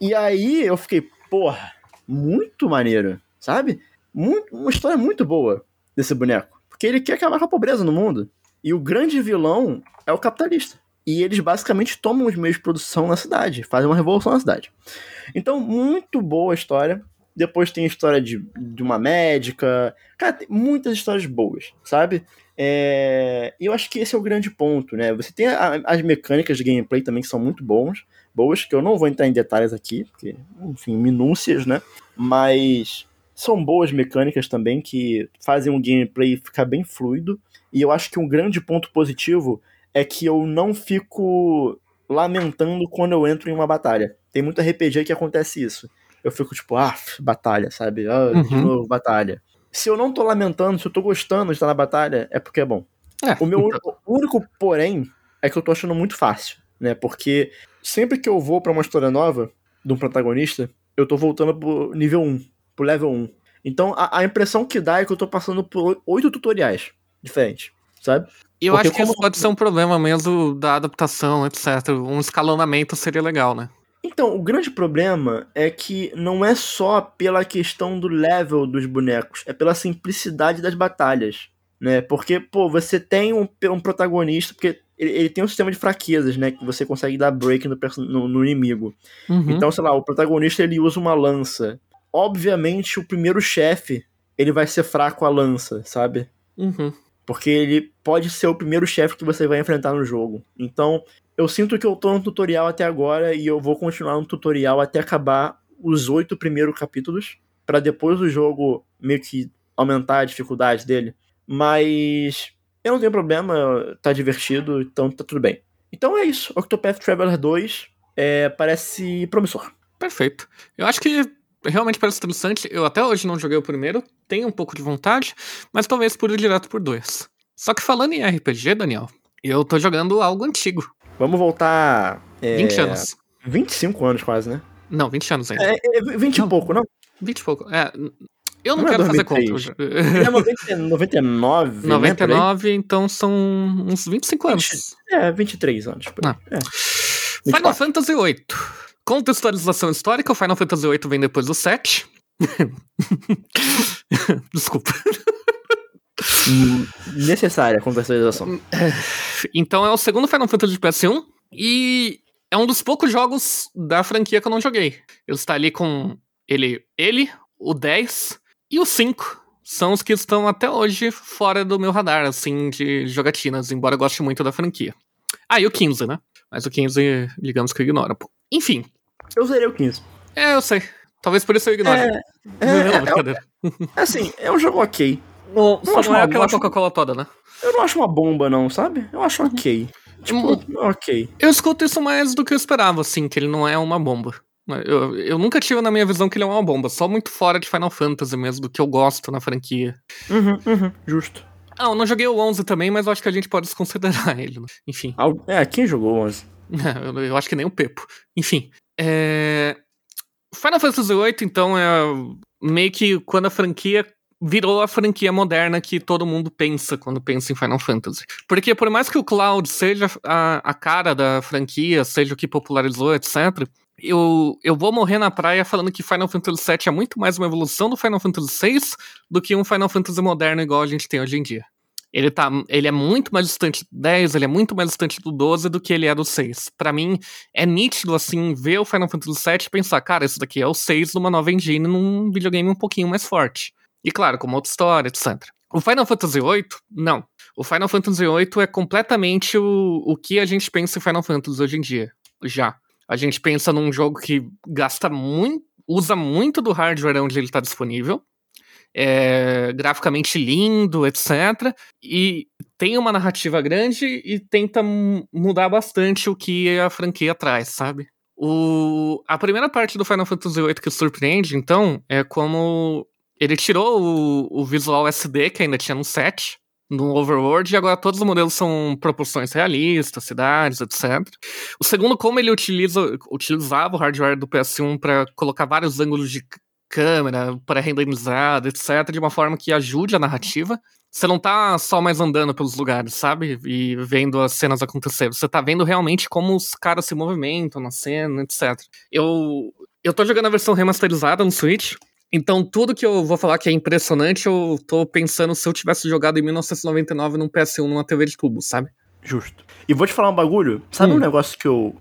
E aí eu fiquei, porra, muito maneiro, sabe? Muito, uma história muito boa desse boneco. Porque ele quer acabar com a pobreza no mundo. E o grande vilão é o capitalista. E eles basicamente tomam os meios de produção na cidade, fazem uma revolução na cidade. Então, muito boa a história. Depois tem a história de, de uma médica. Cara, tem muitas histórias boas, sabe? É... E eu acho que esse é o grande ponto, né? Você tem a, as mecânicas de gameplay também que são muito bons, boas, que eu não vou entrar em detalhes aqui, porque, enfim, minúcias, né? Mas são boas mecânicas também que fazem o gameplay ficar bem fluido. E eu acho que um grande ponto positivo é que eu não fico lamentando quando eu entro em uma batalha. Tem muito RPG que acontece isso. Eu fico tipo, ah, batalha, sabe? Ah, uhum. de novo, batalha se eu não tô lamentando, se eu tô gostando de estar na batalha, é porque é bom. É, o meu então... único porém é que eu tô achando muito fácil, né? Porque sempre que eu vou para uma história nova de um protagonista, eu tô voltando pro nível 1, pro level 1. Então a, a impressão que dá é que eu tô passando por oito tutoriais diferentes, sabe? E eu Porque acho que como... isso pode ser um problema mesmo da adaptação, etc. Um escalonamento seria legal, né? Então, o grande problema é que não é só pela questão do level dos bonecos, é pela simplicidade das batalhas, né? Porque, pô, você tem um, um protagonista, porque ele, ele, tem um sistema de fraquezas, né? Que você consegue dar break no, no, no inimigo. Uhum. Então, sei lá, o protagonista ele usa uma lança. Obviamente, o primeiro chefe, ele vai ser fraco a lança, sabe? Uhum. Porque ele pode ser o primeiro chefe que você vai enfrentar no jogo. Então, eu sinto que eu tô no tutorial até agora e eu vou continuar no tutorial até acabar os oito primeiros capítulos, para depois do jogo meio que aumentar a dificuldade dele. Mas eu não tenho problema, tá divertido, então tá tudo bem. Então é isso, Octopath Traveler 2 é, parece promissor. Perfeito. Eu acho que realmente parece interessante. Eu até hoje não joguei o primeiro, tenho um pouco de vontade, mas talvez por ir direto por dois. Só que falando em RPG, Daniel, eu tô jogando algo antigo. Vamos voltar. É, 20 anos. 25 anos quase, né? Não, 20 anos ainda. É, é 20 não, e pouco, não? 20 e pouco. É, eu não, não é quero é fazer conta. É 90, 99. 99, né, então são uns 25 anos. 20, é, 23 anos. Ah. É. Final Fantasy VIII. Contextualização histórica: o Final Fantasy VIII vem depois do 7. Desculpa. Necessária a contextualização. Então é o segundo Final Fantasy de PS1 e é um dos poucos jogos da franquia que eu não joguei. Ele está ali com ele, ele, o 10 e o 5. São os que estão até hoje fora do meu radar, assim, de jogatinas, embora eu goste muito da franquia. Ah, e o 15, né? Mas o 15, digamos que eu ignoro. Enfim. Eu zerei o 15. É, eu sei. Talvez por isso eu ignore. É, é, não, é, é, assim, é um jogo ok. Não, só não é aquela Coca-Cola toda, né? Eu não acho uma bomba, não, sabe? Eu acho ok. Tipo, hum, ok. Eu escuto isso mais do que eu esperava, assim, que ele não é uma bomba. Eu, eu nunca tive na minha visão que ele é uma bomba, só muito fora de Final Fantasy mesmo, do que eu gosto na franquia. Uhum, uhum, justo. Ah, eu não joguei o 11 também, mas eu acho que a gente pode desconsiderar ele. Né? Enfim. É, quem jogou o 11? eu, eu acho que nem o Pepo. Enfim. É... Final Fantasy VIII, então, é meio que quando a franquia virou a franquia moderna que todo mundo pensa quando pensa em Final Fantasy. Porque por mais que o Cloud seja a, a cara da franquia, seja o que popularizou, etc., eu, eu vou morrer na praia falando que Final Fantasy VII é muito mais uma evolução do Final Fantasy VI do que um Final Fantasy moderno igual a gente tem hoje em dia. Ele, tá, ele é muito mais distante do 10, ele é muito mais distante do 12 do que ele é do 6. Para mim, é nítido, assim, ver o Final Fantasy VII e pensar, cara, isso daqui é o 6 numa nova engine num videogame um pouquinho mais forte. E claro, com outra história, etc. O Final Fantasy VIII, não. O Final Fantasy VIII é completamente o, o que a gente pensa em Final Fantasy hoje em dia. já. A gente pensa num jogo que gasta muito, usa muito do hardware onde ele está disponível, é graficamente lindo, etc. E tem uma narrativa grande e tenta mudar bastante o que a franquia traz, sabe? O, a primeira parte do Final Fantasy VIII que surpreende, então, é como ele tirou o, o visual SD que ainda tinha no set, no Overworld, e agora todos os modelos são proporções realistas, cidades, etc. O segundo, como ele utiliza, utilizava o hardware do PS1 para colocar vários ângulos de câmera, pré-renderizado, etc., de uma forma que ajude a narrativa. Você não tá só mais andando pelos lugares, sabe? E vendo as cenas acontecer. Você tá vendo realmente como os caras se movimentam na cena, etc. Eu, eu tô jogando a versão remasterizada no Switch. Então, tudo que eu vou falar que é impressionante, eu tô pensando se eu tivesse jogado em 1999 num PS1 numa TV de tubo, sabe? Justo. E vou te falar um bagulho. Sabe hum. um negócio que eu,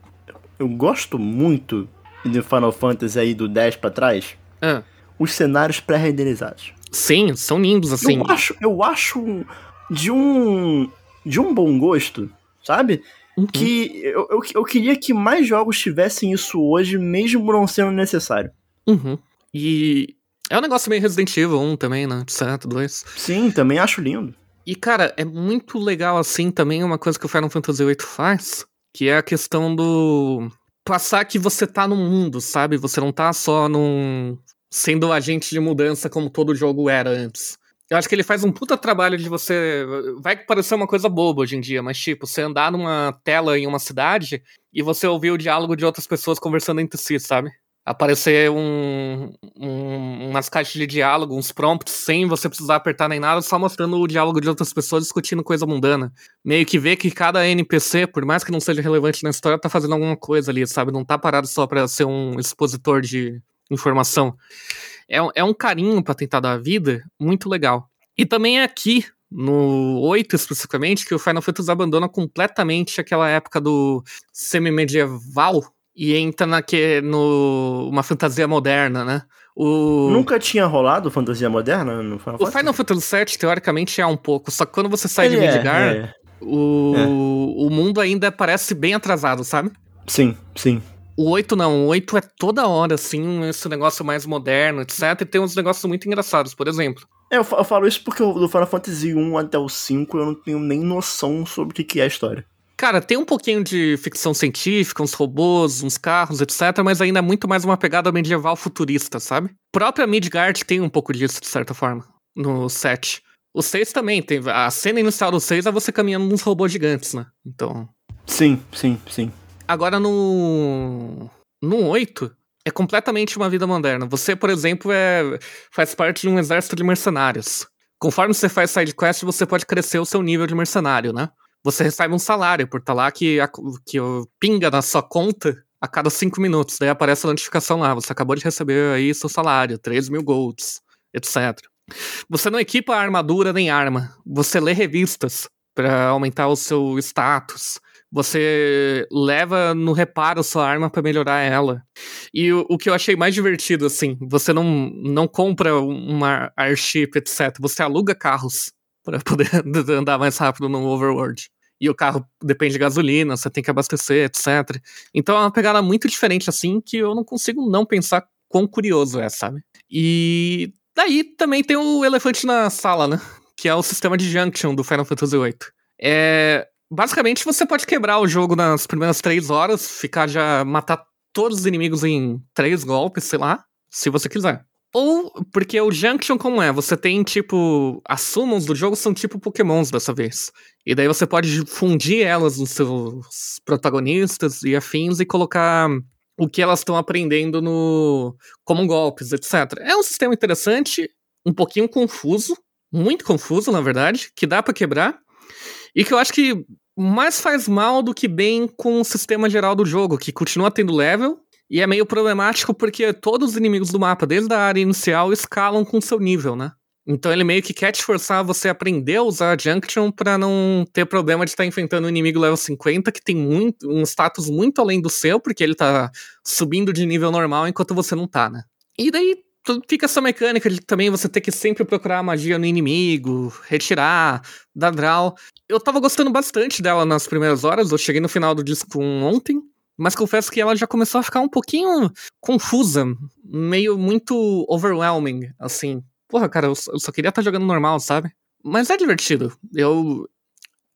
eu gosto muito de Final Fantasy aí do 10 pra trás? Ah. Os cenários pré-renderizados. Sim, são lindos assim. Eu acho, eu acho de um de um bom gosto, sabe? Uhum. Que eu, eu, eu, queria que mais jogos tivessem isso hoje, mesmo não sendo necessário. Uhum. E é um negócio meio Resident Evil 1 também, né? Certo, 2. Sim, também acho lindo. E, cara, é muito legal assim também uma coisa que o Final Fantasy VIII faz, que é a questão do passar que você tá no mundo, sabe? Você não tá só num sendo agente de mudança como todo jogo era antes. Eu acho que ele faz um puta trabalho de você. Vai parecer uma coisa boba hoje em dia, mas tipo, você andar numa tela em uma cidade e você ouvir o diálogo de outras pessoas conversando entre si, sabe? Aparecer um, um, umas caixas de diálogo, uns prompts, sem você precisar apertar nem nada, só mostrando o diálogo de outras pessoas discutindo coisa mundana. Meio que ver que cada NPC, por mais que não seja relevante na história, tá fazendo alguma coisa ali, sabe? Não tá parado só pra ser um expositor de, informação. É, é um carinho para tentar dar a vida muito legal. E também é aqui, no 8 especificamente, que o Final Fantasy abandona completamente aquela época do semi-medieval e entra naque, no uma fantasia moderna, né? O... Nunca tinha rolado fantasia moderna no Final Fantasy? O Final Fantasy VII, teoricamente, é um pouco, só que quando você sai Ele de é, Midgar, é, é. O... É. o mundo ainda parece bem atrasado, sabe? Sim, sim. O 8 não, o 8 é toda hora, assim, esse negócio mais moderno, etc. E tem uns negócios muito engraçados, por exemplo. É, eu, eu falo isso porque do Final Fantasy 1 até o 5 eu não tenho nem noção sobre o que é a história. Cara, tem um pouquinho de ficção científica, uns robôs, uns carros, etc., mas ainda é muito mais uma pegada medieval futurista, sabe? A própria Midgard tem um pouco disso, de certa forma, no 7. O 6 também, tem. A cena inicial do 6 é você caminhando nos robôs gigantes, né? Então. Sim, sim, sim. Agora no. No 8, é completamente uma vida moderna. Você, por exemplo, é, faz parte de um exército de mercenários. Conforme você faz side quest, você pode crescer o seu nível de mercenário, né? Você recebe um salário por estar tá lá que, que pinga na sua conta a cada 5 minutos. Daí aparece a notificação lá. Você acabou de receber aí seu salário, 3 mil golds, etc. Você não equipa armadura nem arma. Você lê revistas para aumentar o seu status você leva no reparo sua arma para melhorar ela. E o, o, que eu achei mais divertido, assim, você não, não compra uma airship, etc. Você aluga carros para poder andar mais rápido no overworld. E o carro depende de gasolina, você tem que abastecer, etc. Então é uma pegada muito diferente, assim, que eu não consigo não pensar quão curioso é, sabe? E daí também tem o elefante na sala, né? Que é o sistema de junction do Final Fantasy VIII. É, Basicamente, você pode quebrar o jogo nas primeiras três horas, ficar já. matar todos os inimigos em três golpes, sei lá, se você quiser. Ou, porque o Junction, como é? Você tem, tipo. As summons do jogo são tipo Pokémons dessa vez. E daí você pode fundir elas nos seus protagonistas e afins e colocar o que elas estão aprendendo no. como golpes, etc. É um sistema interessante, um pouquinho confuso, muito confuso, na verdade, que dá para quebrar. E que eu acho que mais faz mal do que bem com o sistema geral do jogo, que continua tendo level, e é meio problemático porque todos os inimigos do mapa, desde a área inicial, escalam com seu nível, né? Então ele meio que quer te forçar você a aprender a usar a Junction para não ter problema de estar tá enfrentando um inimigo level 50 que tem muito, um status muito além do seu, porque ele tá subindo de nível normal enquanto você não tá, né? E daí fica essa mecânica de também você ter que sempre procurar magia no inimigo, retirar, dar draw. Eu tava gostando bastante dela nas primeiras horas, eu cheguei no final do disco ontem, mas confesso que ela já começou a ficar um pouquinho confusa, meio muito overwhelming, assim. Porra, cara, eu, só queria estar tá jogando normal, sabe? Mas é divertido. Eu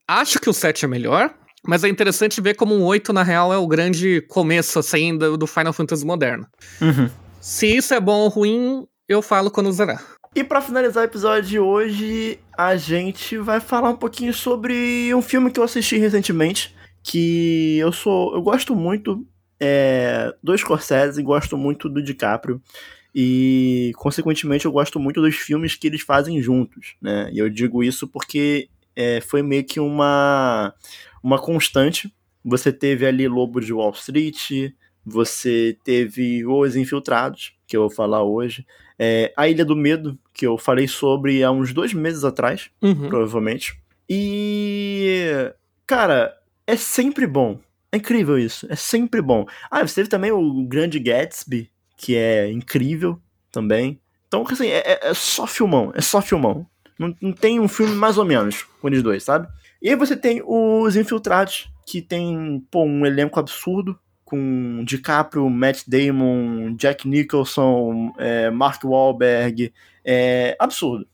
acho que o 7 é melhor, mas é interessante ver como um 8, na real, é o grande começo, assim, do, do Final Fantasy moderno. Uhum. Se isso é bom ou ruim, eu falo quando zerar. E para finalizar o episódio de hoje, a gente vai falar um pouquinho sobre um filme que eu assisti recentemente, que eu sou, eu gosto muito é, do Scorsese e gosto muito do DiCaprio. E, consequentemente, eu gosto muito dos filmes que eles fazem juntos, né? E eu digo isso porque é, foi meio que uma, uma constante. Você teve ali Lobo de Wall Street, você teve Os Infiltrados, que eu vou falar hoje. É, a Ilha do Medo, que eu falei sobre há uns dois meses atrás, uhum. provavelmente. E. Cara, é sempre bom. É incrível isso. É sempre bom. Ah, você teve também o Grande Gatsby, que é incrível também. Então, assim, é, é, é só filmão. É só filmão. Não, não, tem um filme mais ou menos com eles dois, sabe? E aí você tem os Infiltrados, que tem, pô, um elenco absurdo com DiCaprio, Matt Damon, Jack Nicholson, é, Mark Wahlberg. É absurdo.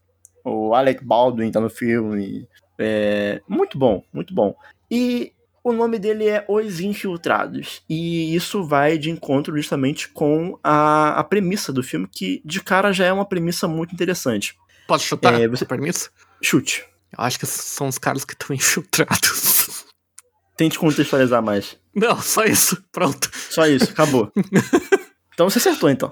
O Alec Baldwin tá no filme. É, muito bom, muito bom. E o nome dele é Os Infiltrados. E isso vai de encontro justamente com a, a premissa do filme, que de cara já é uma premissa muito interessante. Posso chutar é, você... a premissa? Chute. Eu acho que são os caras que estão infiltrados. Tente contextualizar mais. Não, só isso. Pronto. Só isso, acabou. então você acertou, então.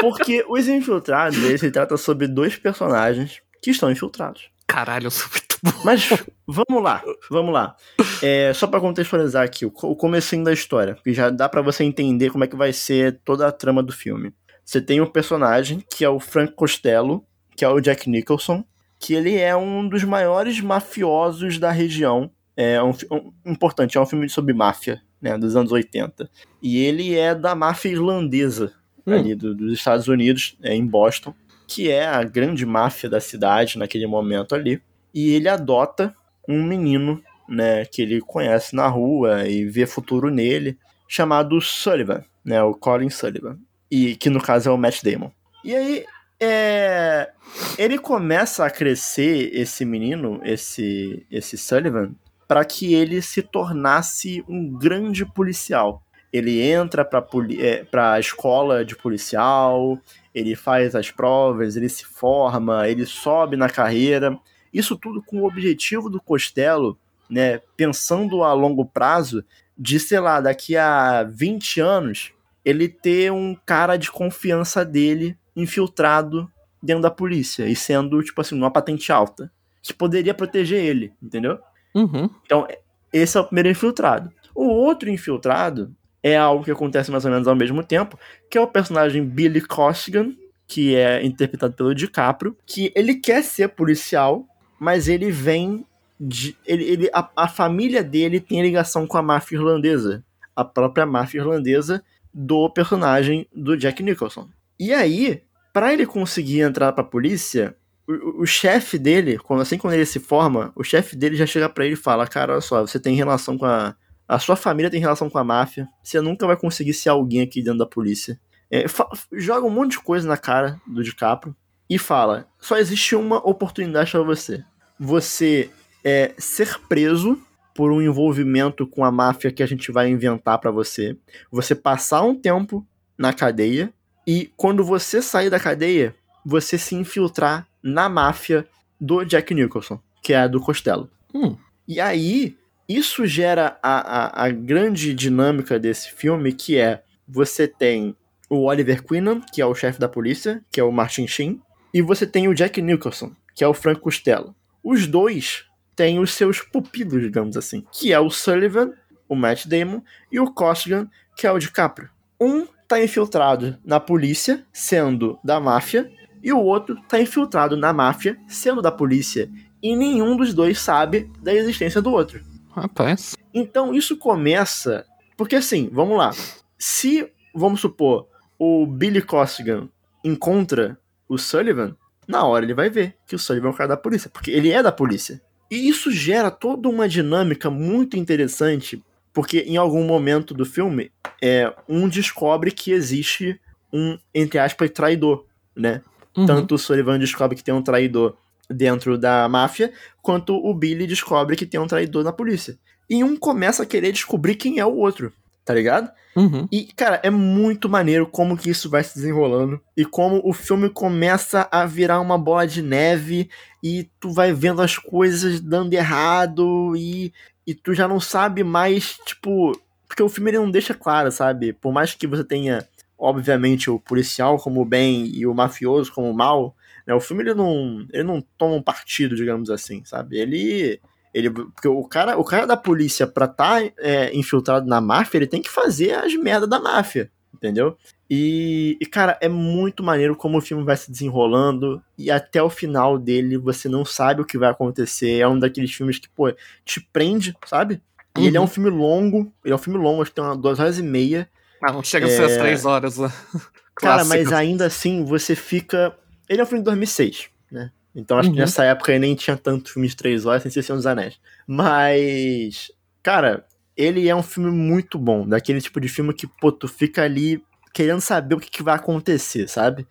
Porque Os Infiltrados, ele se trata sobre dois personagens que estão infiltrados. Caralho, eu sou muito bom. Mas vamos lá, vamos lá. É, só para contextualizar aqui, o, o comecinho da história, que já dá para você entender como é que vai ser toda a trama do filme. Você tem um personagem que é o Frank Costello, que é o Jack Nicholson, que ele é um dos maiores mafiosos da região é um, um, importante, é um filme sobre máfia, né, dos anos 80. E ele é da máfia irlandesa, hum. ali do, dos Estados Unidos, é, em Boston, que é a grande máfia da cidade naquele momento ali. E ele adota um menino, né, que ele conhece na rua e vê futuro nele, chamado Sullivan, né, o Colin Sullivan. E que no caso é o Matt Damon. E aí, é, ele começa a crescer esse menino, esse esse Sullivan, para que ele se tornasse um grande policial. Ele entra para é, a escola de policial, ele faz as provas, ele se forma, ele sobe na carreira. Isso tudo com o objetivo do Costello, né, pensando a longo prazo, de, sei lá, daqui a 20 anos, ele ter um cara de confiança dele infiltrado dentro da polícia e sendo, tipo assim, uma patente alta, que poderia proteger ele, entendeu? Uhum. Então, esse é o primeiro infiltrado. O outro infiltrado é algo que acontece mais ou menos ao mesmo tempo, que é o personagem Billy Costigan, que é interpretado pelo DiCaprio, que ele quer ser policial, mas ele vem de, ele, ele a, a família dele tem ligação com a máfia irlandesa, a própria máfia irlandesa do personagem do Jack Nicholson. E aí, para ele conseguir entrar para a polícia, o, o chefe dele, quando, assim quando ele se forma, o chefe dele já chega para ele e fala: Cara, olha só, você tem relação com a. A sua família tem relação com a máfia. Você nunca vai conseguir ser alguém aqui dentro da polícia. É, joga um monte de coisa na cara do DiCaprio e fala: só existe uma oportunidade para você. Você é ser preso por um envolvimento com a máfia que a gente vai inventar para você. Você passar um tempo na cadeia e quando você sair da cadeia, você se infiltrar na máfia do Jack Nicholson, que é a do Costello. Hum. E aí, isso gera a, a, a, grande dinâmica desse filme, que é você tem o Oliver Quinnan, que é o chefe da polícia, que é o Martin Sheen, e você tem o Jack Nicholson, que é o Frank Costello. Os dois têm os seus pupilos, digamos assim, que é o Sullivan, o Matt Damon, e o Costigan, que é o DiCaprio. Um tá infiltrado na polícia, sendo da máfia, e o outro tá infiltrado na máfia, sendo da polícia, e nenhum dos dois sabe da existência do outro. Rapaz. Então isso começa. Porque assim, vamos lá. Se, vamos supor, o Billy Costigan encontra o Sullivan, na hora ele vai ver que o Sullivan é o cara da polícia, porque ele é da polícia. E isso gera toda uma dinâmica muito interessante, Porque em algum momento do filme, é, um descobre que existe um, entre aspas, traidor, né? Uhum. Tanto o Sullivan descobre que tem um traidor dentro da máfia, quanto o Billy descobre que tem um traidor na polícia. E um começa a querer descobrir quem é o outro, tá ligado? Uhum. E, cara, é muito maneiro como que isso vai se desenrolando e como o filme começa a virar uma bola de neve e tu vai vendo as coisas dando errado e, e tu já não sabe mais, tipo. Porque o filme ele não deixa claro, sabe? Por mais que você tenha, obviamente, o policial como bem e o mafioso como o mal, né? O filme ele não, ele não toma um partido, digamos assim, sabe? Ele ele, porque o cara, o cara da polícia, pra estar tá, é, infiltrado na máfia, ele tem que fazer as merdas da máfia, entendeu? E, e, cara, é muito maneiro como o filme vai se desenrolando e até o final dele você não sabe o que vai acontecer. É um daqueles filmes que, pô, te prende, sabe? E uhum. ele é um uhum. filme longo, ele é um filme longo, acho que tem umas duas horas e meia. Ah, não chega a ser é... as três horas lá. cara, mas ainda assim você fica. Ele é um filme de 2006, né? Então acho uhum. que nessa época nem tinha tanto filme de três horas, sem ser Senhor dos Anéis. Mas, cara, ele é um filme muito bom. Daquele tipo de filme que, pô, tu fica ali querendo saber o que, que vai acontecer, sabe?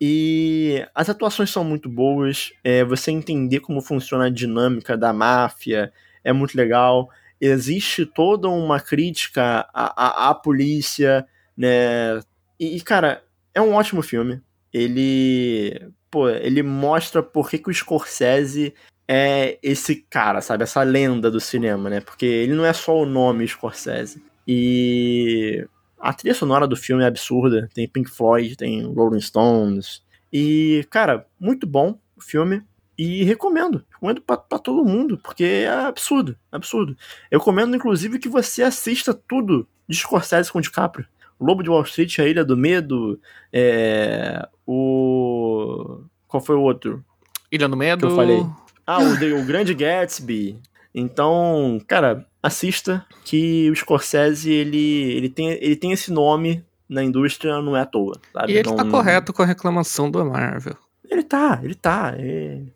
E as atuações são muito boas. É, você entender como funciona a dinâmica da máfia é muito legal. Existe toda uma crítica à, à, à polícia, né? E, cara, é um ótimo filme. Ele pô, ele mostra por que, que o Scorsese é esse cara, sabe? Essa lenda do cinema, né? Porque ele não é só o nome Scorsese. E a trilha sonora do filme é absurda. Tem Pink Floyd, tem Rolling Stones. E, cara, muito bom o filme. E recomendo. Recomendo pra, pra todo mundo, porque é absurdo. Absurdo. Eu recomendo, inclusive, que você assista tudo de Scorsese com DiCaprio. Lobo de Wall Street, A Ilha do Medo, é, o. Qual foi o outro? Ilha do Medo. Que eu falei. Ah, o, o Grande Gatsby. Então, cara, assista que o Scorsese, ele, ele, tem, ele tem esse nome na indústria, não é à toa. Sabe? E ele tá não... tá correto com a reclamação do Marvel. Ele tá, ele tá. Ele,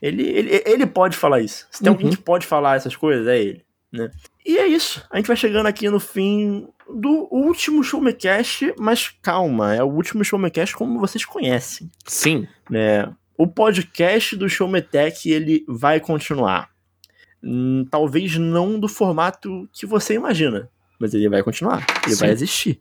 ele, ele, ele pode falar isso. Se tem uhum. alguém que pode falar essas coisas, é ele. Né? E é isso. A gente vai chegando aqui no fim do último Showmecast, mas calma, é o último Showmecast como vocês conhecem. Sim. Né? O podcast do Showmetech, ele vai continuar. Hum, talvez não do formato que você imagina, mas ele vai continuar, ele Sim. vai existir.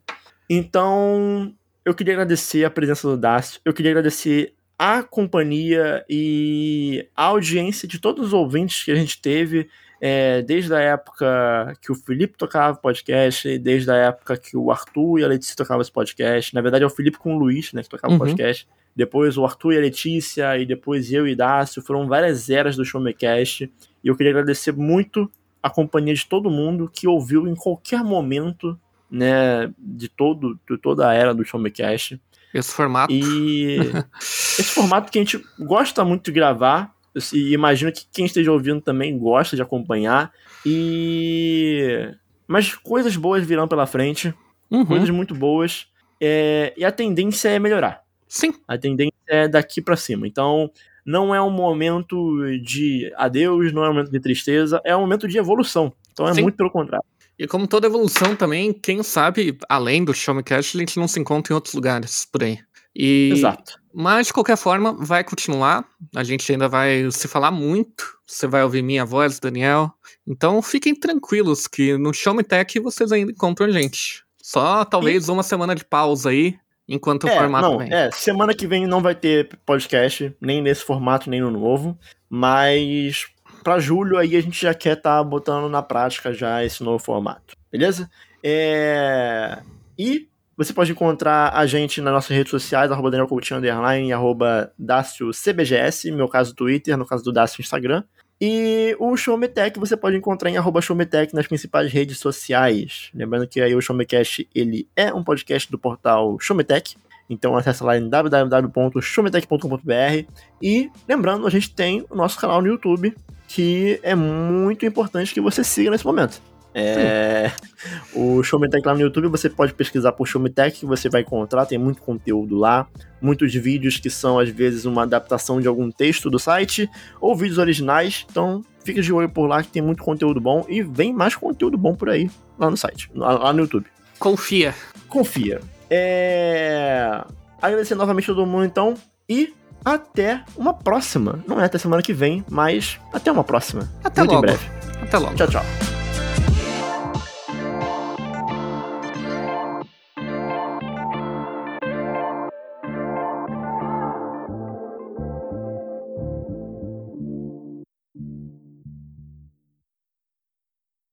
Então, eu queria agradecer a presença do Dácio, eu queria agradecer a companhia e a audiência de todos os ouvintes que a gente teve é, desde a época que o Felipe tocava podcast, desde a época que o Arthur e a Letícia tocavam esse podcast. Na verdade, é o Felipe com o Luiz, né, que tocava o uhum. podcast. Depois o Arthur e a Letícia, e depois eu e Dácio. Foram várias eras do Showmecast. E eu queria agradecer muito a companhia de todo mundo que ouviu em qualquer momento, né, de, todo, de toda a era do Showmecast. Esse formato. E esse formato que a gente gosta muito de gravar, e imagino que quem esteja ouvindo também gosta de acompanhar. E. Mas coisas boas virão pela frente. Uhum. Coisas muito boas. É... E a tendência é melhorar. Sim. A tendência é daqui para cima. Então, não é um momento de adeus, não é um momento de tristeza, é um momento de evolução. Então é Sim. muito pelo contrário. E como toda evolução também, quem sabe, além do Showmecast, a gente não se encontra em outros lugares por aí. E... Exato. Mas, de qualquer forma, vai continuar. A gente ainda vai se falar muito. Você vai ouvir minha voz, Daniel. Então, fiquem tranquilos que no Show Me Tech vocês ainda encontram a gente. Só talvez e... uma semana de pausa aí, enquanto é, o formato não, vem. É, semana que vem não vai ter podcast, nem nesse formato, nem no novo. Mas para julho aí a gente já quer estar tá botando na prática já esse novo formato. Beleza? É... E você pode encontrar a gente nas nossas redes sociais, arroba Daniel Coutinho, underline, arroba CBGS, no meu caso Twitter, no caso do Dácio Instagram. E o Showmetech você pode encontrar em arroba Showmetech nas principais redes sociais. Lembrando que aí o Showmecast, ele é um podcast do portal Showmetech. Então acessa lá em www.showmetech.com.br E lembrando, a gente tem o nosso canal no YouTube, que é muito importante que você siga nesse momento. É, o Showmetech lá no YouTube, você pode pesquisar por Showmetech que você vai encontrar, tem muito conteúdo lá, muitos vídeos que são às vezes uma adaptação de algum texto do site ou vídeos originais, então fica de olho por lá que tem muito conteúdo bom e vem mais conteúdo bom por aí lá no site, lá, no YouTube. Confia. Confia. É... Agradecer novamente a todo mundo então e até uma próxima. Não é até semana que vem, mas até uma próxima. Até Muito logo. em breve. Até logo. Tchau, tchau.